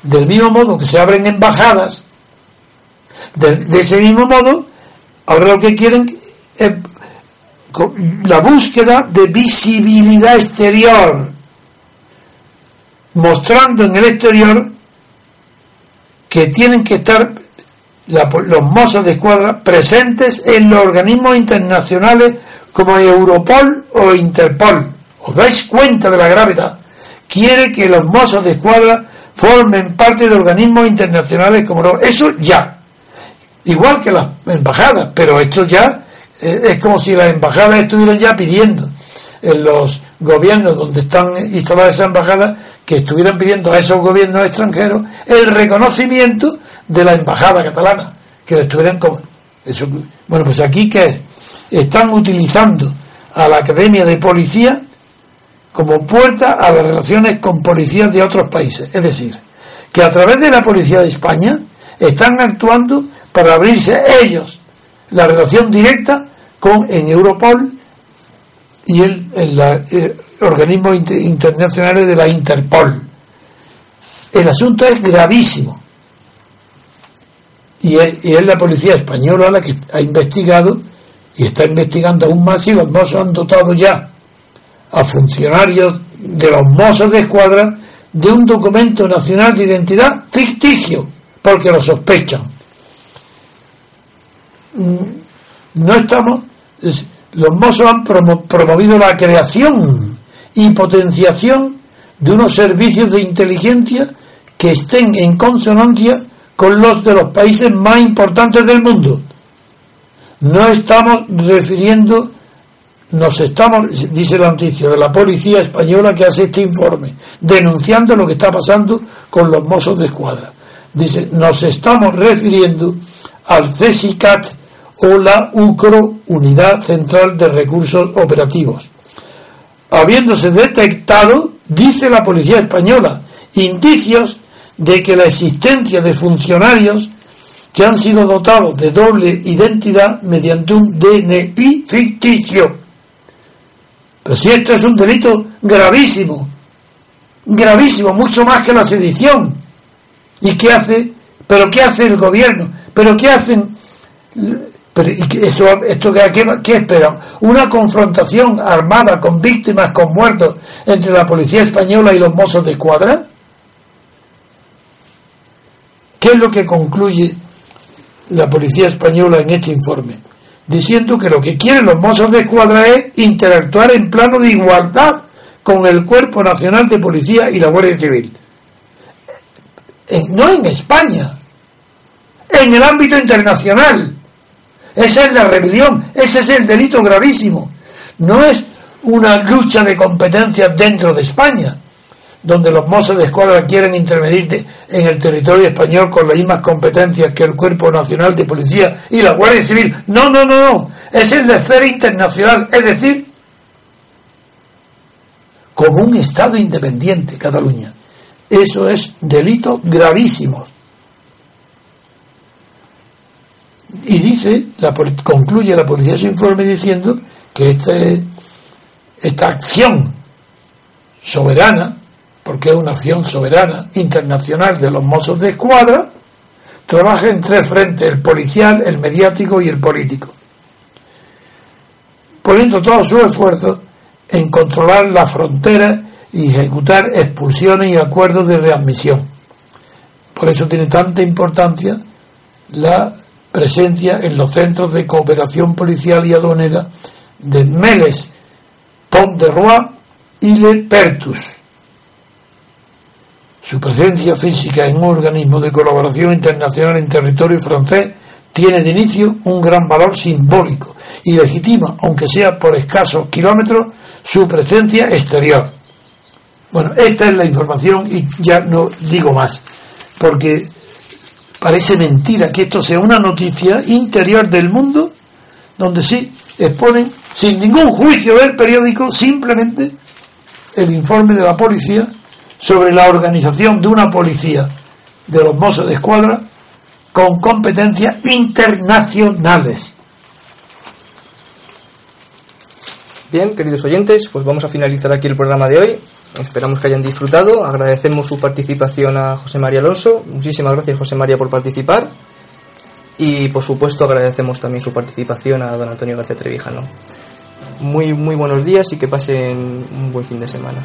del mismo modo que se abren embajadas, de, ese mismo modo, ahora lo que quieren es la búsqueda de visibilidad exterior, mostrando en el exterior que tienen que estar los mozos de escuadra presentes en los organismos internacionales como Europol o Interpol. ¿Os dais cuenta de la gravedad? Quiere que los mozos de escuadra formen parte de organismos internacionales como eso ya igual que las embajadas, pero esto ya es como si las embajadas estuvieran ya pidiendo en los gobiernos donde están instaladas esas embajadas que estuvieran pidiendo a esos gobiernos extranjeros el reconocimiento de la embajada catalana, que le estuvieran como eso, bueno, pues aquí que es, están utilizando a la Academia de Policía como puerta a las relaciones con policías de otros países, es decir, que a través de la policía de España están actuando para abrirse ellos la relación directa en Europol y el, en los eh, organismos internacionales de la Interpol. El asunto es gravísimo. Y es, la policía española la que ha investigado y está investigando aún más y los mozos han dotado ya a funcionarios de los mozos de escuadra de un documento nacional de identidad ficticio, porque lo sospechan. Mm, no estamos, los mozos han promovido la creación y potenciación de unos servicios de inteligencia que estén en consonancia con los de los países más importantes del mundo. No estamos refiriendo, nos estamos, dice la noticia de la policía española que hace este informe, denunciando lo que está pasando con los mozos de escuadra. Dice, nos estamos refiriendo al CESICAT o la UCRO, Unidad Central de Recursos Operativos. Habiéndose detectado, dice la Policía Española, indicios de que la existencia de funcionarios que han sido dotados de doble identidad mediante un DNI ficticio. Pero si esto es un delito gravísimo, gravísimo, mucho más que la sedición. ¿Y qué hace? ¿Pero qué hace el gobierno? ¿Pero qué hacen pero esto, esto ¿qué, esperan? ¿Una confrontación armada con víctimas, con muertos entre la policía española y los mozos de escuadra? ¿Qué es lo que concluye la policía española en este informe? Diciendo que lo que quieren los mozos de escuadra es interactuar en plano de igualdad con el Cuerpo Nacional de Policía y la Guardia Civil. no en España, en el ámbito internacional esa es la rebelión, ese es el delito gravísimo. No es una lucha de competencias dentro de España, donde los mozos de escuadra quieren intervenir en el territorio español con las mismas competencias que el Cuerpo Nacional de Policía y la Guardia Civil. No, no, no, no. Es el de esfera internacional, es decir, como un Estado independiente, Cataluña. Eso es delito gravísimo. Y dice, la, concluye la policía su informe diciendo que este, esta acción soberana, porque es una acción soberana internacional de los mozos de escuadra, trabaja en tres frentes, el policial, el mediático y el político, poniendo todos sus esfuerzos en controlar las fronteras y ejecutar expulsiones y acuerdos de readmisión. Por eso tiene tanta importancia la presencia en los centros de cooperación policial y aduanera de Meles, Pont de Roi y Le Pertus. Su presencia física en un organismo de colaboración internacional en territorio francés tiene de inicio un gran valor simbólico y legitima, aunque sea por escasos kilómetros, su presencia exterior. Bueno, esta es la información y ya no digo más, porque Parece mentira que esto sea una noticia interior del mundo donde sí exponen sin ningún juicio del periódico simplemente el informe de la policía sobre la organización de una policía de los mozos de escuadra con competencias internacionales. Bien, queridos oyentes, pues vamos a finalizar aquí el programa de hoy. Esperamos que hayan disfrutado. Agradecemos su participación a José María Alonso. Muchísimas gracias, José María, por participar. Y por supuesto agradecemos también su participación a don Antonio García Trevijano. Muy, muy buenos días y que pasen un buen fin de semana.